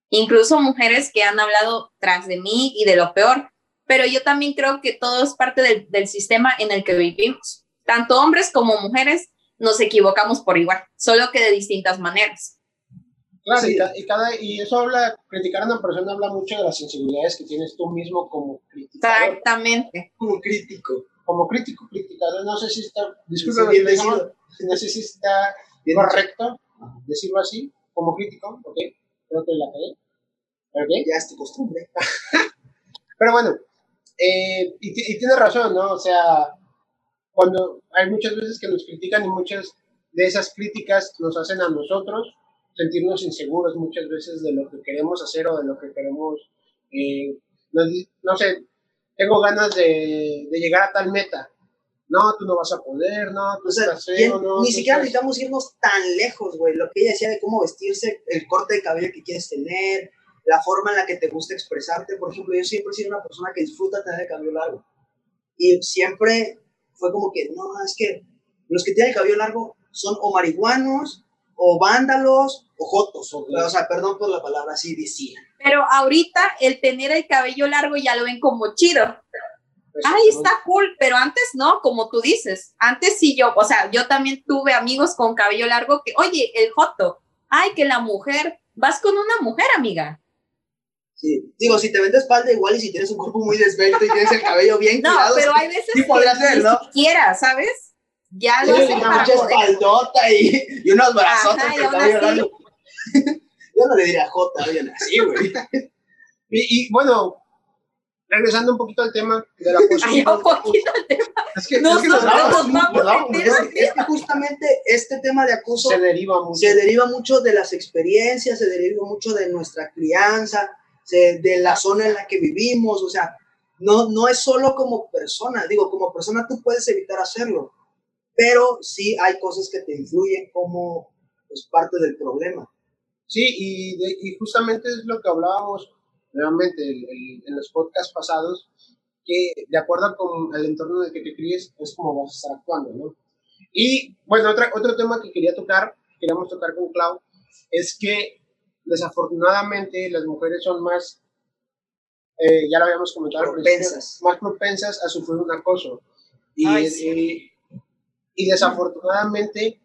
Speaker 1: incluso mujeres que han hablado tras de mí y de lo peor, pero yo también creo que todo es parte del, del sistema en el que vivimos. Tanto hombres como mujeres nos equivocamos por igual, solo que de distintas maneras.
Speaker 4: Claro,
Speaker 3: Sí.
Speaker 4: y, ca- y cada, y eso habla, criticar a una persona habla mucho de las sensibilidades que tienes tú mismo como criticador,
Speaker 1: Exactamente.
Speaker 3: como crítico.
Speaker 4: como crítico, criticador. No sé si está,
Speaker 3: Sí,
Speaker 4: disculpe,
Speaker 3: bien decidido.
Speaker 4: no sé si está
Speaker 3: Bien
Speaker 4: correcto decirlo así, como crítico, ok, creo que la cagué. Ok,
Speaker 3: Ya es tu costumbre.
Speaker 4: Pero bueno, eh, y, y tiene razón, ¿no? O sea, cuando hay muchas veces que nos critican y muchas de esas críticas nos hacen a nosotros sentirnos inseguros muchas veces de lo que queremos hacer o de lo que queremos, eh, di- no sé, tengo ganas de, de llegar a tal meta. No, tú no vas a poder, no, tú
Speaker 3: O sea,
Speaker 4: estás
Speaker 3: ¿quién-
Speaker 4: feo, no.
Speaker 3: ni
Speaker 4: tú
Speaker 3: siquiera
Speaker 4: estás-
Speaker 3: necesitamos irnos tan lejos, güey. Lo que ella decía de cómo vestirse, el corte de cabello que quieres tener, la forma en la que te gusta expresarte. Por ejemplo, yo siempre he sido una persona que disfruta tener el cabello largo. Y siempre fue como que, no, es que los que tienen el cabello largo son o marihuanos, o vándalos, o jotos. O, o sea, perdón por la palabra, así decían.
Speaker 1: Pero ahorita el tener el cabello largo ya lo ven como chido.
Speaker 4: pues,
Speaker 1: Ay, está cool, pero antes no, como tú dices. Antes sí yo, o sea, yo también tuve amigos con cabello largo que, oye, el joto, ay, que la mujer, vas con una mujer, amiga.
Speaker 3: Sí. Digo, si te vendes espalda igual y si tienes un cuerpo muy desvelto y tienes el cabello bien
Speaker 1: No,
Speaker 3: cuidado,
Speaker 1: pero hay veces
Speaker 3: sí podría
Speaker 1: que
Speaker 3: ser,
Speaker 1: ni
Speaker 3: ¿no?
Speaker 1: siquiera, ¿sabes? Ya
Speaker 3: Sí,
Speaker 1: lo
Speaker 3: una
Speaker 1: hacen para
Speaker 3: mucha
Speaker 1: joder.
Speaker 3: espaldota y, y unos brazotes
Speaker 1: Ajá, y
Speaker 3: que. Yo no le diría J, oigan, así, güey.
Speaker 4: Y, y, bueno, regresando un poquito al tema de la
Speaker 1: Ay, un poquito el tema.
Speaker 4: Es que,
Speaker 1: No,
Speaker 4: es que
Speaker 1: no,
Speaker 4: nos
Speaker 1: no,
Speaker 4: vamos,
Speaker 1: nos vamos
Speaker 4: vamos.
Speaker 3: Es que justamente este tema de acoso
Speaker 4: se deriva mucho.
Speaker 3: se deriva mucho de las experiencias, se deriva mucho de nuestra crianza, se- de la zona en la que vivimos, o sea, no, no es solo como persona, digo, como persona tú puedes evitar hacerlo, pero sí hay cosas que te influyen como pues, parte del problema.
Speaker 4: Sí, y, de- y justamente es lo que hablábamos nuevamente el- el- en los podcasts pasados, que de acuerdo con el entorno en el que te críes es como vas a estar actuando, ¿no? Y bueno, otra, otro tema que quería tocar, queríamos tocar con Clau, es que desafortunadamente las mujeres son más, eh, ya lo habíamos comentado
Speaker 3: Propensas.
Speaker 4: más propensas a sufrir un acoso. Y,
Speaker 1: Ay, sí.
Speaker 4: Y- desafortunadamente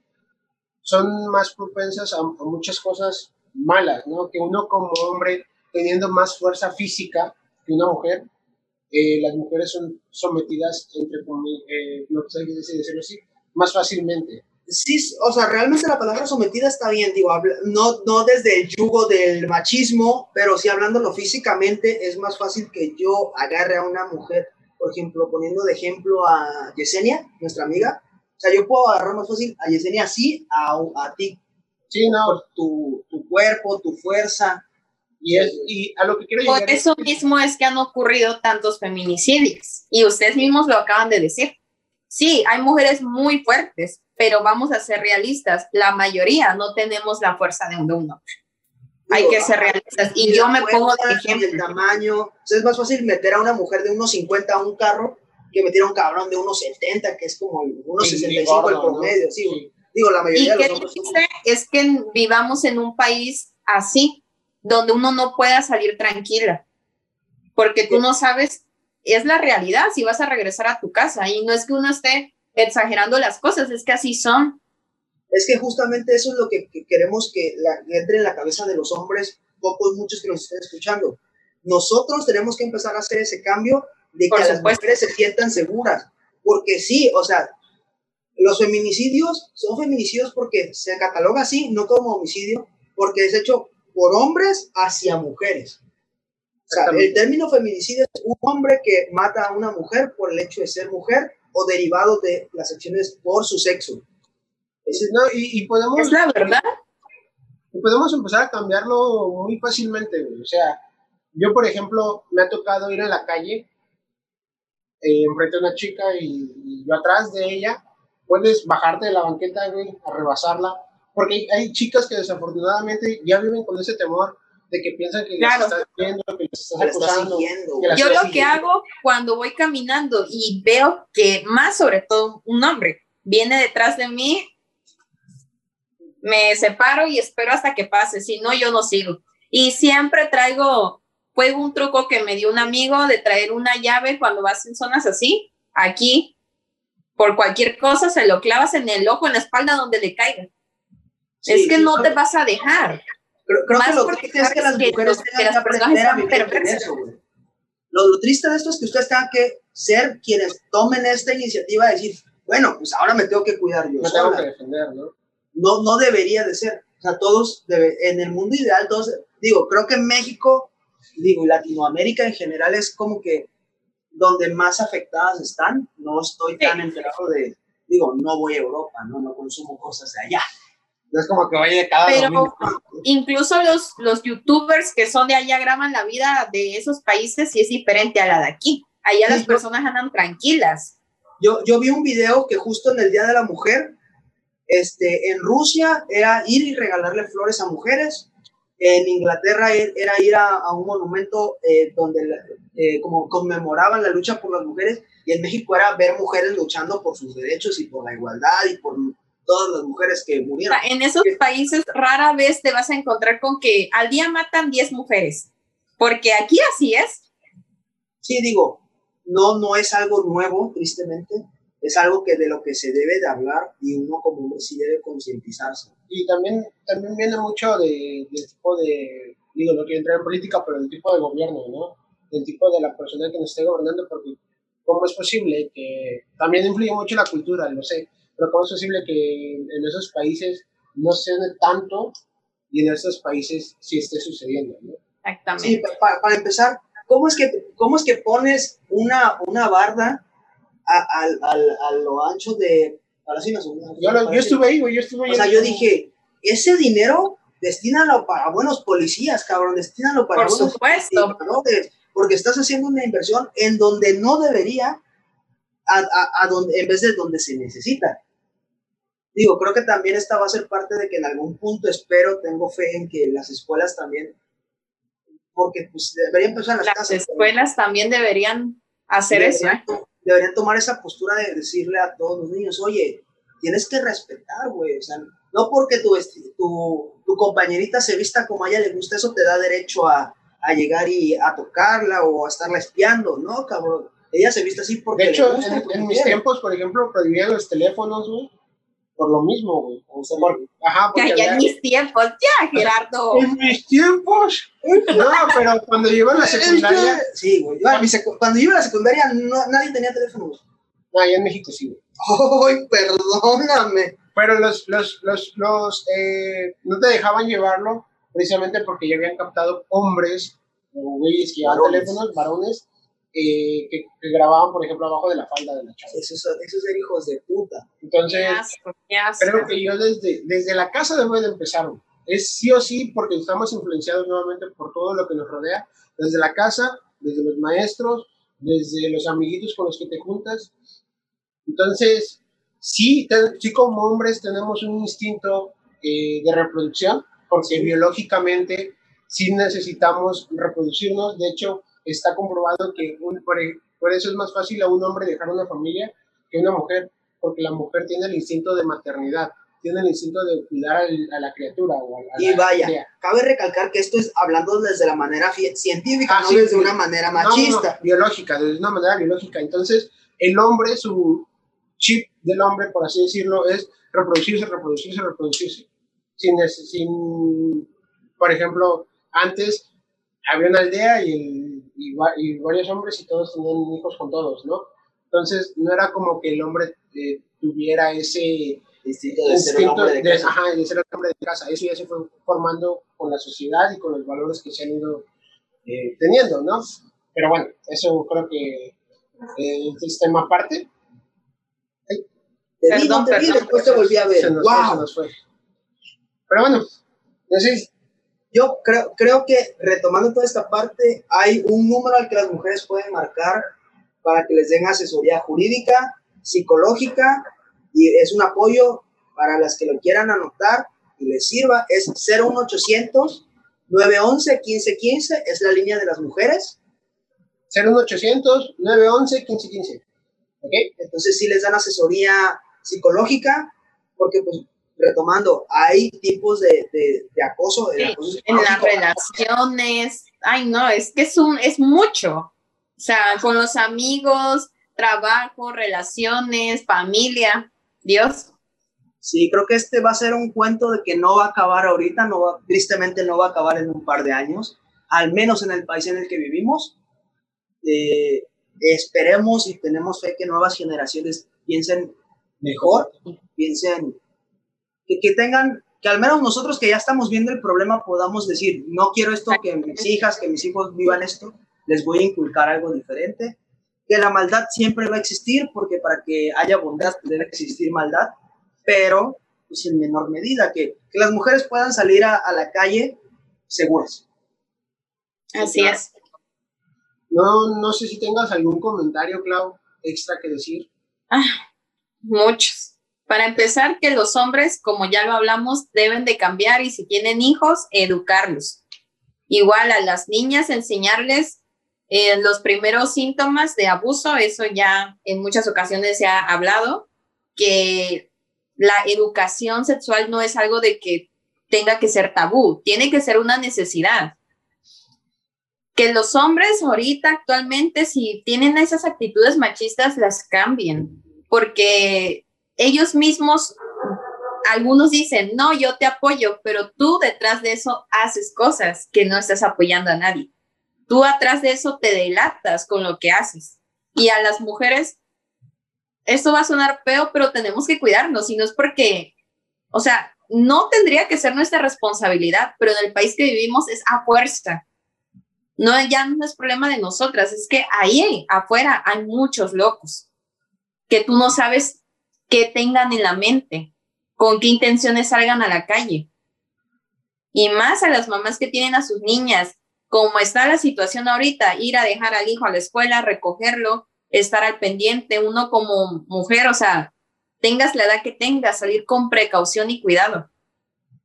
Speaker 4: son más propensas a, a muchas cosas malas, ¿no? Que uno como hombre, teniendo más fuerza física que una mujer, eh, las mujeres son sometidas, entre eh, no sé decirlo así, más fácilmente.
Speaker 3: Sí, o sea, realmente la palabra sometida está bien, digo, no, no desde el yugo del machismo, pero sí hablándolo físicamente, es más fácil que yo agarre a una mujer, por ejemplo, poniendo de ejemplo a Yesenia, nuestra amiga, sea, yo puedo agarrar más fácil a Yesenia así a, a ti.
Speaker 4: Sí, no.
Speaker 3: tu, tu cuerpo, tu fuerza,
Speaker 4: y, es, y a lo que quiero llegar
Speaker 1: Por eso mismo es que han ocurrido tantos feminicidios. Y ustedes mismos lo acaban de decir. Sí, hay mujeres muy fuertes, pero vamos a ser realistas. La mayoría no tenemos la fuerza de un hombre. Hay que ser realistas. Y, yo me pongo de ejemplo.
Speaker 3: El tamaño. es más fácil meter a una mujer de unos 50 a un carro que meter a un cabrón de unos 70, que es como unos 65 el promedio. Sí, Digo, la mayoría
Speaker 1: de los hombres. Es que vivamos en un país así, donde uno no pueda salir tranquila, porque tú no sabes, es la realidad si vas a regresar a tu casa y no es que uno esté exagerando las cosas, es que así son.
Speaker 3: Es que justamente eso es lo que, queremos que, entre en la cabeza de los hombres, pocos, muchos que nos estén escuchando. Nosotros tenemos que empezar a hacer ese cambio de que las mujeres se sientan seguras, porque sí, o sea, los feminicidios son feminicidios porque se cataloga así, no como homicidio, porque es hecho por hombres hacia mujeres. O sea, el término feminicidio es un hombre que mata a una mujer por el hecho de ser mujer o derivado de las acciones por su sexo.
Speaker 4: Es, no, y, podemos,
Speaker 1: es la verdad.
Speaker 4: Y podemos empezar a cambiarlo muy fácilmente. O sea, yo, por ejemplo, me ha tocado ir a la calle eh, enfrente a una chica y, yo atrás de ella. Puedes bajarte de la banqueta, güey, a rebasarla porque hay chicas que desafortunadamente ya viven con ese temor de que piensan que claro. les estás viendo, que les estás acusando.
Speaker 1: Yo lo que hago cuando voy caminando y veo que más sobre todo un hombre viene detrás de mí, me separo y espero hasta que pase, si no yo no sigo. Y siempre traigo, fue un truco que me dio un amigo de traer una llave cuando vas en zonas así, aquí, por cualquier cosa se lo clavas en el ojo, en la espalda, donde le caiga es que no te vas a dejar.
Speaker 3: Creo, que lo triste es que las mujeres tengan que aprender a vivir eso, Lo, triste de esto es que ustedes tengan que ser quienes tomen esta iniciativa de decir, bueno, pues ahora me tengo que cuidar yo.
Speaker 4: Me tengo que defender, ¿no?
Speaker 3: No, no debería de ser. O sea, todos, debe, en el mundo ideal, todos, digo, creo que en México, digo, y Latinoamérica en general es como que donde más afectadas están. No estoy tan enterado de, digo, no voy a Europa, ¿no? No consumo cosas de allá es como que vaya de cada
Speaker 1: Pero incluso los, los youtubers que son de allá graban la vida de esos países y es diferente a la de aquí. Allá las personas andan tranquilas.
Speaker 3: Yo, yo vi un video que justo en el Día de la Mujer, este, en Rusia era ir y regalarle flores a mujeres. En Inglaterra er, era ir a, un monumento eh, donde eh, como conmemoraban la lucha por las mujeres y en México era ver mujeres luchando por sus derechos y por la igualdad y por todas las mujeres que murieron.
Speaker 1: En esos países rara vez te vas a encontrar con que al día matan 10 mujeres, porque aquí así es.
Speaker 3: Sí, digo, no, no es algo nuevo, tristemente, es algo que de lo que se debe de hablar y uno como hombre sí debe concientizarse.
Speaker 4: Y también, también viene mucho de, del tipo de, digo, no quiero entrar en política, pero del tipo de gobierno, ¿no? Del tipo de la persona que nos esté gobernando, porque ¿cómo es posible que también influye mucho la cultura, lo sé, pero ¿cómo es posible que en esos países no se dé tanto y en esos países sí esté sucediendo? ¿no?
Speaker 1: Exactamente.
Speaker 3: Sí, para, empezar, ¿cómo es, que, ¿cómo es que pones una, una barda a, a, a, lo ancho de Palacio Nacional?
Speaker 4: Yo, yo estuve ahí, güey, yo estuve ahí.
Speaker 3: O sea, yo dije, ese dinero destínalo para buenos policías, cabrón, destínalo para
Speaker 1: Por
Speaker 3: buenos
Speaker 1: supuesto.
Speaker 3: porque estás haciendo una inversión en donde no debería, a, a, donde, en vez de donde se necesita. Digo, creo que también esta va a ser parte de que en algún punto espero, tengo fe en que las escuelas también, porque pues deberían empezar
Speaker 1: las, las escuelas también deberían hacer eso. ¿eh?
Speaker 3: Deberían tomar esa postura de decirle a todos los niños, oye, tienes que respetar, güey, o sea, no porque tu, tu, tu compañerita se vista como a ella le gusta, eso te da derecho a, a llegar y a tocarla o a estarla espiando, ¿no, cabrón? Ella se viste así porque.
Speaker 4: De hecho, en, mis tiempos, por ejemplo, prohibían los teléfonos, güey. Por lo mismo, güey.
Speaker 3: O sea,
Speaker 4: Por- ajá, porque
Speaker 1: Ya, en mis tiempos, ya, Gerardo.
Speaker 4: en mis tiempos. No, pero cuando yo iba a la secundaria,
Speaker 3: Sí, güey. Bueno, mi secu- Cuando yo iba a la secundaria, no- nadie tenía teléfono. güey.
Speaker 4: no, allá en México sí, güey.
Speaker 3: Ay, perdóname.
Speaker 4: Pero los, los, los, los, eh, no te dejaban llevarlo precisamente porque ya habían captado hombres güeyes que llevaban teléfonos, varones, eh, que, que grababan, por ejemplo, abajo de la falda de la chava.
Speaker 3: Esos, esos eran hijos de puta.
Speaker 4: Entonces,
Speaker 1: Qué asco, qué asco.
Speaker 4: creo que yo desde, desde la casa debo de empezar. Es sí o sí porque estamos influenciados nuevamente por todo lo que nos rodea, desde la casa, desde los maestros, desde los amiguitos con los que te juntas. Entonces, sí, te- sí como hombres tenemos un instinto eh, de reproducción, porque biológicamente sí necesitamos reproducirnos. De hecho, está comprobado que un- por, por eso es más fácil a un hombre dejar una familia que una mujer, porque la mujer tiene el instinto de maternidad, tiene el instinto de cuidar a la criatura. O a, a
Speaker 3: Y
Speaker 4: la
Speaker 3: vaya,
Speaker 4: cría.
Speaker 3: cabe recalcar que esto es hablando desde la manera científica,
Speaker 4: Ah,
Speaker 3: no
Speaker 4: sí,
Speaker 3: desde
Speaker 4: sí.
Speaker 3: una manera
Speaker 4: no,
Speaker 3: machista.
Speaker 4: no, biológica, de una manera biológica. Entonces, el hombre, su chip del hombre, por así decirlo, es reproducirse, reproducirse, reproducirse. Sin, sin por ejemplo, antes había una aldea y, el- y, va- y varios hombres y todos tenían hijos con todos, ¿no? Entonces, no era como que el hombre eh, tuviera ese
Speaker 3: Instinto de ser un
Speaker 4: instinto
Speaker 3: hombre de
Speaker 4: de,
Speaker 3: casa.
Speaker 4: ajá, de ser el hombre de casa. Eso ya se fue formando con la sociedad y con los valores que se han ido eh, teniendo, ¿no? Pero bueno, eso creo que eh, es tema aparte.
Speaker 3: Te vi, no
Speaker 1: Perdón,
Speaker 3: te vi, después te volví a ver.
Speaker 4: Se nos fue, se
Speaker 3: ¡Wow!
Speaker 4: nos fue. Pero bueno, entonces,
Speaker 3: Yo creo, creo que retomando toda esta parte, hay un número al que las mujeres pueden marcar para que les den asesoría jurídica, psicológica y es un apoyo para las que lo quieran anotar y les sirva. Es 01800 911 1515, es la línea de las mujeres.
Speaker 4: 01800 911 1515. ¿Ok?
Speaker 3: Entonces sí les dan asesoría psicológica, porque pues retomando, hay tipos de, de, de acoso, de
Speaker 1: Sí,
Speaker 3: acoso
Speaker 1: en las relaciones, ay no, es que es un, es mucho. O sea, con los amigos, trabajo, relaciones, familia, Dios.
Speaker 3: Sí, creo que este va a ser un cuento de que no va a acabar ahorita, no va, tristemente no va a acabar en un par de años, al menos en el país en el que vivimos. Eh, esperemos y tenemos fe que nuevas generaciones piensen mejor, piensen que, que tengan, que al menos nosotros que ya estamos viendo el problema podamos decir, no quiero esto, que mis hijas, que mis hijos vivan esto, les voy a inculcar algo diferente, que la maldad siempre va a existir, porque para que haya bondad debe existir maldad, pero pues en menor medida, que, que las mujeres puedan salir a, a la calle seguras.
Speaker 1: Así es.
Speaker 4: No, no sé si tengas algún comentario, Clau, extra que decir.
Speaker 1: Muchos. Para empezar, que los hombres, como ya lo hablamos, deben de cambiar y si tienen hijos, educarlos. Igual a las niñas, enseñarles eh, los primeros síntomas de abuso, eso ya en muchas ocasiones se ha hablado, que la educación sexual no es algo de que tenga que ser tabú, tiene que ser una necesidad. Que los hombres ahorita actualmente, si tienen esas actitudes machistas, las cambien, porque ellos mismos, algunos dicen, no, yo te apoyo, pero tú detrás de eso haces cosas que no estás apoyando a nadie. Tú atrás de eso te delatas con lo que haces. Y a las mujeres, esto va a sonar feo, pero tenemos que cuidarnos, y no es porque, o sea, no tendría que ser nuestra responsabilidad, pero en el país que vivimos es a fuerza. No, ya no es problema de nosotras, es que ahí afuera hay muchos locos que tú no sabes qué tengan en la mente, con qué intenciones salgan a la calle. Y más a las mamás que tienen a sus niñas, como está la situación ahorita, ir a dejar al hijo a la escuela, recogerlo, estar al pendiente, uno como mujer, o sea, tengas la edad que tengas, salir con precaución y cuidado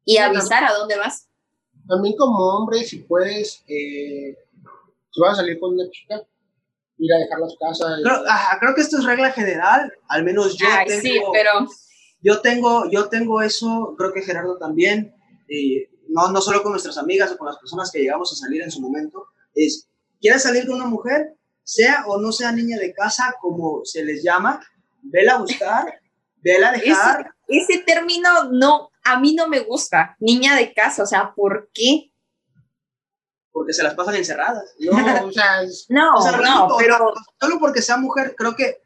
Speaker 1: y avisar a dónde vas.
Speaker 4: También como hombre, si puedes, eh, si vas a salir con una chica, ir a dejar las casas.
Speaker 3: Creo, ajá, creo que esto es regla general, al menos yo
Speaker 1: Ay,
Speaker 3: tengo,
Speaker 1: sí, pero
Speaker 3: yo tengo, yo tengo eso, creo que Gerardo también, eh, no, no solo con nuestras amigas o con las personas que llegamos a salir en su momento, es, ¿quieres salir con una mujer? Sea o no sea niña de casa, como se les llama, vela a buscar, vela a dejar,
Speaker 1: ese término no, a mí no me gusta, niña de casa, o sea, ¿por qué?
Speaker 3: Porque se las pasan encerradas.
Speaker 4: No, o sea, es-
Speaker 1: No,
Speaker 3: O sea,
Speaker 1: no, pero
Speaker 3: solo porque sea mujer, creo que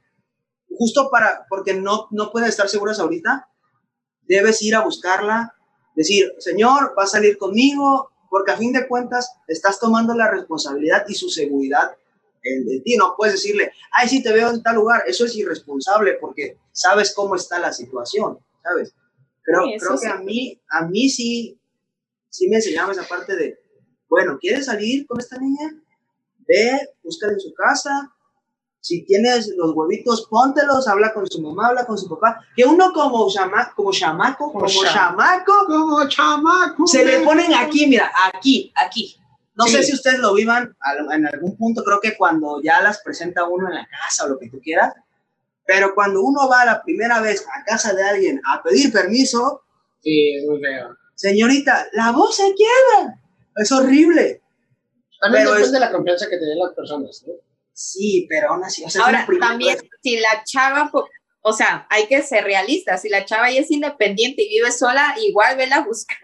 Speaker 3: justo para, porque no, no pueden estar seguras ahorita, debes ir a buscarla, decir, señor, va a salir conmigo, porque a fin de cuentas estás tomando la responsabilidad y su seguridad en, de ti. No puedes decirle, ay, sí, te veo en tal lugar. Eso es irresponsable porque sabes cómo está la situación, ¿sabes? Creo,
Speaker 1: Sí,
Speaker 3: creo que
Speaker 1: sí.
Speaker 3: a mí, a mí sí, sí me enseñaba esa parte de, bueno, ¿quieres salir con esta niña? Ve, búscala en su casa, si tienes los huevitos, póntelos, habla con su mamá, habla con su papá. Que uno como, chama, como chamaco, como
Speaker 4: Como cha-
Speaker 3: chamaco,
Speaker 4: como chamaco.
Speaker 3: se le ponen aquí, mira, aquí, aquí. No
Speaker 4: Sí.
Speaker 3: sé si ustedes lo vivan en algún punto, creo que cuando ya las presenta uno en la casa o lo que tú quieras, pero cuando uno va la primera vez a casa de alguien a pedir permiso,
Speaker 4: Sí, es muy feo.
Speaker 3: señorita, la voz se quiebra. Es horrible.
Speaker 4: También
Speaker 3: Pero
Speaker 4: depende
Speaker 3: es-
Speaker 4: de la confianza que te den las personas, ¿no?
Speaker 3: Sí, pero aún así, o sea,
Speaker 1: ahora también
Speaker 3: vez.
Speaker 1: si la chava, o sea, hay que ser realistas, si la chava ya es independiente y vive sola, igual vela a buscar,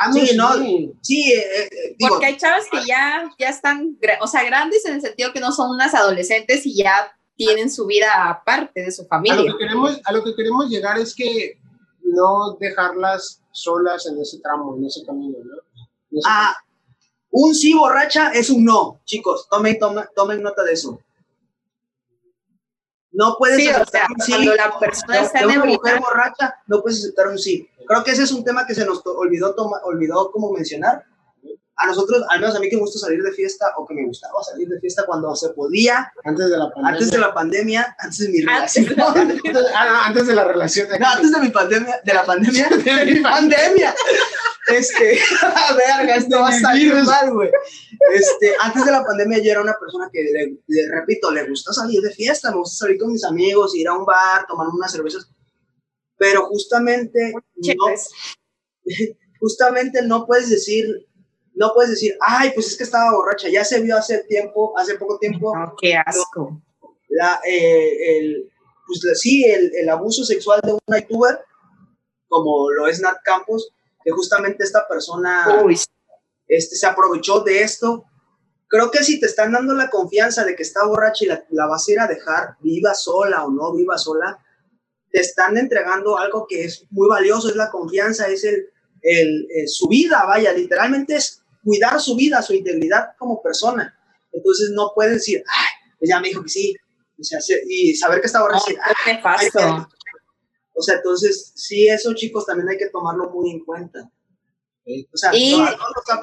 Speaker 4: Ah,
Speaker 3: Sí, no,
Speaker 4: sí.
Speaker 3: Sí, eh, eh, digo,
Speaker 1: porque hay chavas que ya, ya están, o sea, grandes en el sentido que no son unas adolescentes y ya tienen su vida aparte de su
Speaker 4: A lo,
Speaker 1: familia.
Speaker 4: que queremos, a lo que queremos llegar es que no dejarlas solas en ese tramo, en ese camino, ¿no?
Speaker 3: Ah, un sí borracha es un no, chicos, tomen, tomen, tomen nota de eso. No puedes
Speaker 1: Sí, o
Speaker 3: aceptar
Speaker 1: sea,
Speaker 3: un sí
Speaker 1: cuando la persona está
Speaker 3: de una mujer borracha, no puedes aceptar un sí. Creo que ese es un tema que se nos to- olvidó, toma- olvidó como mencionar. A nosotros, al menos a mí que me gusta salir de fiesta, o que me gustaba salir de fiesta cuando se podía,
Speaker 4: Antes de la pandemia.
Speaker 3: antes de la pandemia, antes de mi relación.
Speaker 4: Antes, ah, no, antes de la relación.
Speaker 3: No, antes de mi pandemia, de la pandemia, de mi pandemia. Este, verga, esto va a salir mal, güey. Este, antes de la pandemia yo era una persona que, le, le repito, le gusta salir de fiesta, me gusta salir con mis amigos, ir a un bar, tomar unas cervezas. Pero justamente, no, justamente no puedes decir, no puedes decir, ay, pues es que estaba borracha, ya se vio hace tiempo, hace poco tiempo,
Speaker 1: No, qué asco.
Speaker 3: la, eh, el, pues, la- sí, el, el abuso sexual de una youtuber, como lo es Nat Campos, que justamente esta persona
Speaker 1: Uy,
Speaker 3: este, se aprovechó de esto. Creo que si te están dando la confianza de que está borracha y la, la vas a ir a dejar, viva sola o no viva sola, te están entregando algo que es muy valioso, es la confianza, es el, el, eh, su vida, vaya, literalmente es cuidar su vida, su integridad como persona. Entonces no puedes decir, ay, pues ya me dijo que sí, o sea, se- y saber que está
Speaker 1: no,
Speaker 3: borracha, y, "Ah,
Speaker 1: qué nefasto.
Speaker 3: O sea, entonces, sí, eso, chicos, también hay que tomarlo muy en cuenta. O sea,
Speaker 1: Y
Speaker 3: no,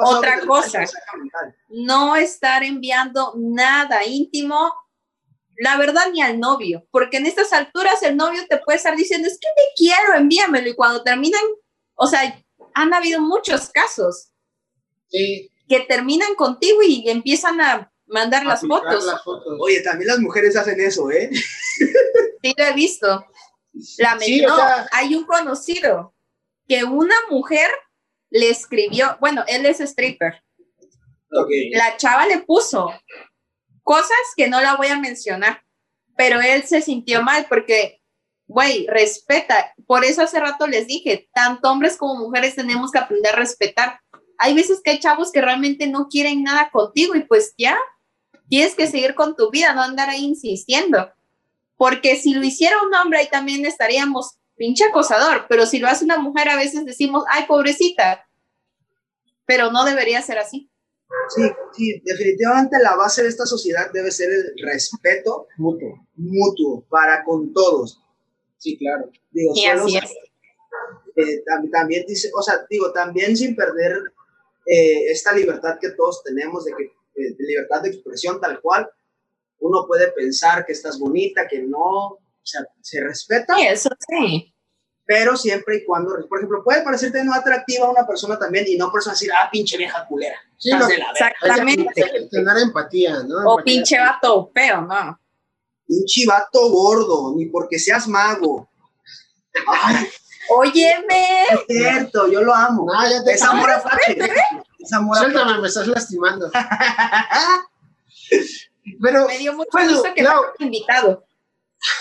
Speaker 1: otra cosa. no estar enviando nada íntimo, la verdad, ni al novio, porque en estas alturas el novio te puede estar diciendo, es que te quiero, envíamelo, y cuando terminan, o sea, han habido muchos casos
Speaker 4: Sí,
Speaker 1: que terminan contigo y empiezan a mandar las fotos.
Speaker 4: las fotos.
Speaker 3: Oye, también las mujeres hacen eso, ¿eh?
Speaker 1: Sí, lo he visto. La
Speaker 4: Sí,
Speaker 1: no,
Speaker 4: o sea-
Speaker 1: hay un conocido que una mujer le escribió, bueno, él es stripper, la chava le puso cosas que no la voy a mencionar, pero él se sintió mal porque, güey, respeta. Por eso hace rato les dije, tanto hombres como mujeres tenemos que aprender a respetar. Hay veces que hay chavos que realmente no quieren nada contigo y pues ya, tienes que seguir con tu vida, no andar ahí insistiendo. Porque si lo hiciera un hombre, ahí también estaríamos pinche acosador, pero si lo hace una mujer, a veces decimos, ay, pobrecita, pero no debería ser así.
Speaker 3: Sí, sí, definitivamente la base de esta sociedad debe ser el respeto
Speaker 4: Mutuo.
Speaker 3: mutuo para con todos.
Speaker 4: Sí, claro.
Speaker 3: Digo,
Speaker 1: Y
Speaker 3: solo-
Speaker 1: así es.
Speaker 3: eh, tam- también dice, o sea, digo, también sin perder eh, esta libertad que todos tenemos de que eh, de libertad de expresión tal cual, uno puede pensar que estás bonita, que no, o sea, se respeta,
Speaker 1: Sí, eso sí.
Speaker 3: pero siempre y cuando, por ejemplo, puede parecerte no atractiva a una persona también y no por eso decir, ah, pinche vieja culera.
Speaker 4: Sí, no,
Speaker 3: de la verga".
Speaker 1: Exactamente.
Speaker 4: Que tener empatía, ¿no?
Speaker 1: O
Speaker 4: Empatía.
Speaker 1: pinche vato feo, ¿no?
Speaker 3: Pinche vato gordo, ni porque seas mago. Ay,
Speaker 1: Óyeme.
Speaker 3: es cierto, yo lo amo.
Speaker 4: No, ya te
Speaker 3: Es amor apache. Es amor.
Speaker 4: Suéltame, me estás lastimando. Pero,
Speaker 1: Me dio mucho
Speaker 4: Bueno,
Speaker 1: gusto que
Speaker 4: Lau.
Speaker 1: me invitado.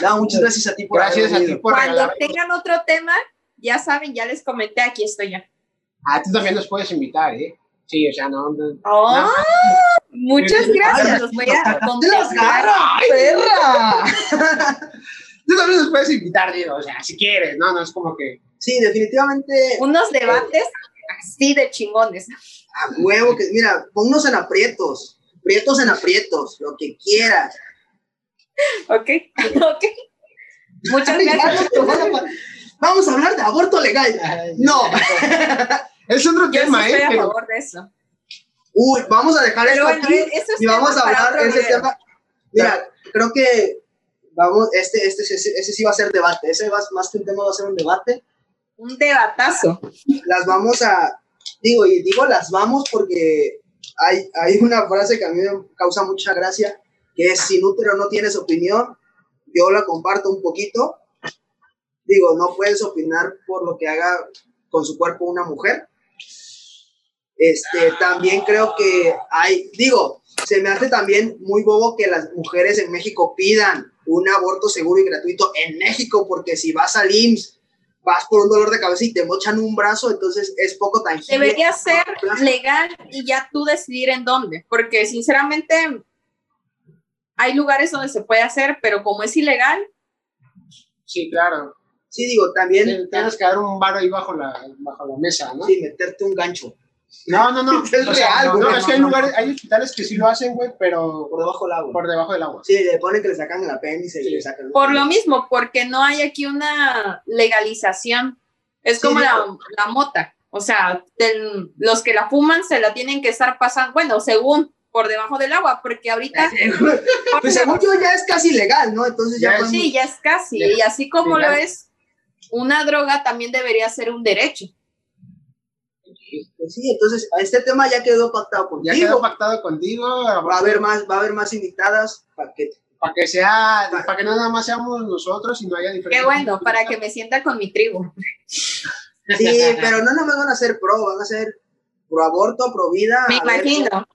Speaker 3: No, muchas gracias a ti por
Speaker 4: gracias
Speaker 3: haber
Speaker 4: a ti por
Speaker 1: Cuando tengan otro tema, ya saben, ya les comenté, aquí estoy ya.
Speaker 4: Ah, tú también nos puedes invitar, ¿eh? Sí, o sea, no. no-
Speaker 1: ¡Oh! Muchas gracias, los voy a
Speaker 3: ¡Te las
Speaker 1: contemplar.
Speaker 3: garra, perra!
Speaker 4: Tú también nos puedes invitar, digo, o sea, si quieres, no, no es como que.
Speaker 3: Sí, definitivamente,
Speaker 1: Unos debates así de chingones.
Speaker 3: a huevo que, mira, ponnos en aprietos, aprietos en aprietos, lo que quieras.
Speaker 1: ¿Ok? ¿Ok? Muchas gracias.
Speaker 3: Vamos a hablar de aborto legal. No.
Speaker 4: Es otro
Speaker 1: Yo sí
Speaker 4: tema,
Speaker 1: estoy
Speaker 4: ¿eh?
Speaker 1: a
Speaker 4: Pero,
Speaker 1: favor de eso.
Speaker 3: Uy, vamos a dejar
Speaker 1: Pero
Speaker 3: esto
Speaker 1: bueno,
Speaker 3: aquí
Speaker 1: eso es
Speaker 3: y vamos a hablar
Speaker 1: otro
Speaker 3: ese tema. Mira, creo que vamos, este, este, ese, ese sí va a ser debate. Ese va, más que un tema va a ser un debate.
Speaker 1: Un debatazo.
Speaker 3: Las vamos a, digo, y digo las vamos porque hay, una frase que a mí me causa mucha gracia, que es, sin útero no tienes opinión. Yo la comparto un poquito. Digo, no puedes opinar por lo que haga con su cuerpo una mujer. Este, también creo que hay, digo, se me hace también muy bobo que las mujeres en México pidan un aborto seguro y gratuito en México, porque si vas al IMSS, vas por un dolor de cabeza y te mochan un brazo, entonces es poco tangible.
Speaker 1: Debería ser legal y ya tú decidir en dónde. Porque sinceramente hay lugares donde se puede hacer, pero como es ilegal,
Speaker 4: sí, claro.
Speaker 3: Sí, digo, también,
Speaker 4: Tienes que dar un bar ahí bajo la, bajo la mesa, ¿no?
Speaker 3: sí, meterte un gancho
Speaker 4: No, no, no.
Speaker 3: Es
Speaker 4: O sea,
Speaker 3: real, güey.
Speaker 4: no, es que hay lugares, hay hospitales que sí lo hacen, güey, pero
Speaker 3: por debajo del agua.
Speaker 4: por debajo del agua.
Speaker 3: Sí, le ponen que le sacan el apéndice y le sacan.
Speaker 1: por lo mismo, porque no hay aquí una legalización. Es
Speaker 3: Sí,
Speaker 1: como la, la mota. O sea, del- los que la fuman se la tienen que estar pasando, bueno, según por debajo del agua, porque ahorita
Speaker 3: Pues según yo ya es casi legal, ¿no? Entonces ya,
Speaker 4: Ya
Speaker 3: podemos-
Speaker 1: sí, ya es casi.
Speaker 4: Ya.
Speaker 1: Y así como lo es una droga, también debería ser un derecho.
Speaker 3: Pues sí, entonces este tema ya quedó pactado
Speaker 4: Ya
Speaker 3: contigo.
Speaker 4: quedó pactado contigo.
Speaker 3: Va a haber más, va a haber más invitadas para que
Speaker 4: Para que sea, para que no nada más seamos nosotros y no haya diferencia.
Speaker 1: Qué bueno, para que me sienta con mi tribu.
Speaker 3: Sí, pero no nos van a hacer pro, van a ser pro aborto, pro vida.
Speaker 1: Me
Speaker 3: a ver,
Speaker 1: imagino.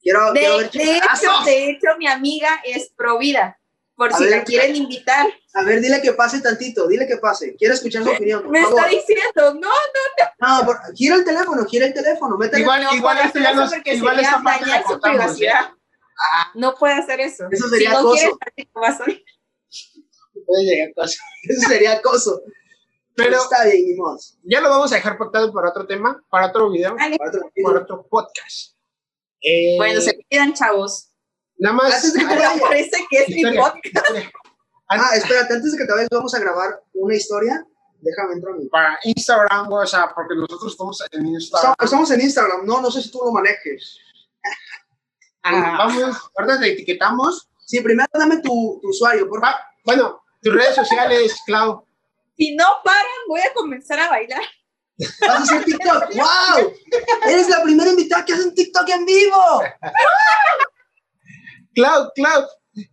Speaker 3: quiero,
Speaker 1: De,
Speaker 3: quiero ver
Speaker 1: de hecho, de hecho, mi amiga es pro vida. Por
Speaker 3: A
Speaker 1: si
Speaker 3: ver,
Speaker 1: la quieren invitar.
Speaker 3: A ver, dile que pase tantito, dile que pase. Quiero escuchar su opinión, por
Speaker 1: Me
Speaker 3: favor.
Speaker 1: está diciendo, no,
Speaker 3: No, por- gira el teléfono, gira el teléfono, métele.
Speaker 4: Igual,
Speaker 1: no
Speaker 4: igual esto ya nos, igual
Speaker 1: sería
Speaker 4: esta parte la
Speaker 1: dañar su
Speaker 4: cortamos, ¿eh?
Speaker 1: privacidad. No puede hacer eso.
Speaker 3: Eso sería
Speaker 1: si no
Speaker 3: acoso.
Speaker 1: quieres no vas a.
Speaker 3: Eso sería acoso.
Speaker 4: Pero
Speaker 3: está bien, ni modo.
Speaker 4: ya lo vamos a dejar pactado para otro tema, para otro video.
Speaker 3: Para otro
Speaker 4: para
Speaker 3: video.
Speaker 4: otro podcast. Eh,
Speaker 1: Bueno, se cuidan, chavos.
Speaker 4: Nada más.
Speaker 3: Antes de que te vayas.
Speaker 1: parece que es mi podcast.
Speaker 4: historia.
Speaker 3: Ah, espérate, antes de que te vayas, vamos a grabar una historia. Déjame entrar a mi.
Speaker 4: Para Instagram, o sea, porque nosotros estamos en Instagram.
Speaker 3: Estamos, en Instagram, no, no sé si tú lo manejes.
Speaker 1: Ah.
Speaker 4: Vamos, ahorita te etiquetamos.
Speaker 3: Sí, primero dame tu, tu usuario, por favor.
Speaker 4: Va, bueno, tus redes sociales, Clau.
Speaker 1: Si no paran, voy a comenzar a bailar.
Speaker 3: Vas a hacer TikTok. ¡Wow! Eres la primera invitada que hace un TikTok en vivo.
Speaker 4: Clau, Clau,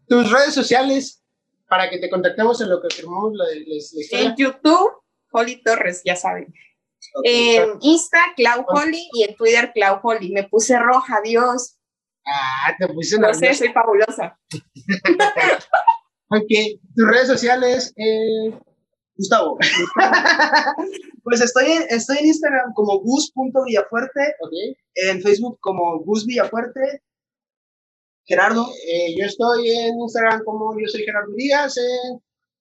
Speaker 4: tus redes sociales para que te contactemos en lo que firmamos la, la- la historia.
Speaker 1: En YouTube, Holly Torres, ya saben. En Insta, Clau Holly y en Twitter, Clau Holly. Me puse roja, Dios.
Speaker 4: Ah, te puse
Speaker 1: No sé, soy fabulosa.
Speaker 4: Ok, tus redes sociales, eh,
Speaker 3: Gustavo. pues estoy en, estoy en Instagram como gus.villafuerte,
Speaker 4: ok.
Speaker 3: en Facebook como Gus Villafuerte. Gerardo,
Speaker 4: Eh, yo estoy en Instagram como yo soy Gerardo Díaz, en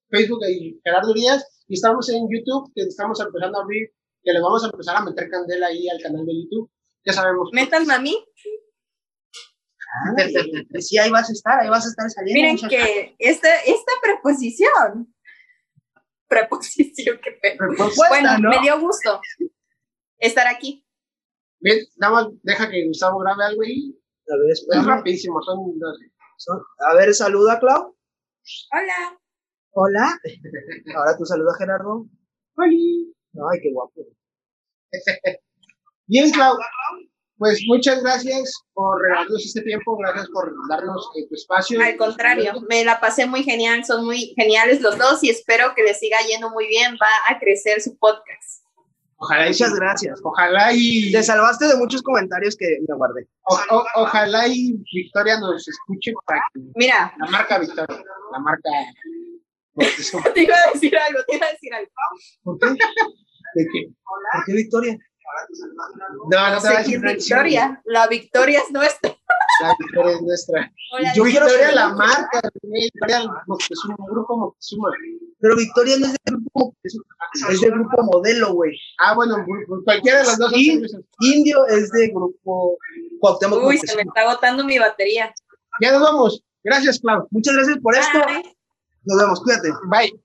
Speaker 4: Facebook y Gerardo Díaz, y estamos en YouTube, que estamos empezando a abrir, que le vamos a empezar a meter candela ahí al canal de YouTube. Ya sabemos.
Speaker 1: Métanme a mí.
Speaker 3: Ay, sí, ahí vas a estar, ahí vas a estar saliendo.
Speaker 1: Miren que esta, esta preposición. Preposición, qué pedo. Bueno,
Speaker 3: ¿no?
Speaker 1: me dio gusto estar aquí.
Speaker 4: Bien, nada más deja que Gustavo grabe algo ahí.
Speaker 3: A ver,
Speaker 4: Es rapidísimo, son
Speaker 3: A ver, saluda, Clau.
Speaker 1: Hola.
Speaker 3: Hola. Ahora tú saluda, Gerardo. Ay, qué guapo.
Speaker 4: Bien, Clau. Pues muchas gracias por regalarnos este tiempo, gracias por darnos eh, tu espacio.
Speaker 1: Al contrario, me la pasé muy genial, son muy geniales los dos y espero que les siga yendo muy bien. Va a crecer su podcast.
Speaker 4: Ojalá y,
Speaker 3: Muchas gracias.
Speaker 4: ojalá y,
Speaker 3: Te salvaste de muchos comentarios que me guardé.
Speaker 4: o- o- ojalá y Victoria nos escuche para que
Speaker 1: Mira,
Speaker 4: la marca Victoria, la marca.
Speaker 1: te iba a decir algo, te iba a decir algo.
Speaker 4: ¿Por qué? ¿De qué?
Speaker 3: ¿Por qué Victoria?
Speaker 4: No, no te a decir
Speaker 1: victoria. La victoria es nuestra.
Speaker 4: La victoria es nuestra.
Speaker 1: Hola,
Speaker 3: Yo quiero
Speaker 4: Victoria la marca, Victoria Moctezuma, grupo Moctezuma.
Speaker 3: Pero Victoria no es de grupo, es de grupo modelo, güey.
Speaker 4: Ah, bueno, bu- cualquiera de los dos.
Speaker 3: Y-. Indio es de grupo Cuauhtémoc
Speaker 1: Uy, se me
Speaker 3: Moctezuma.
Speaker 1: está agotando mi batería.
Speaker 4: Ya nos vamos. Gracias, Clau.
Speaker 3: Muchas gracias por esto. Nos vemos, cuídate.
Speaker 4: Bye.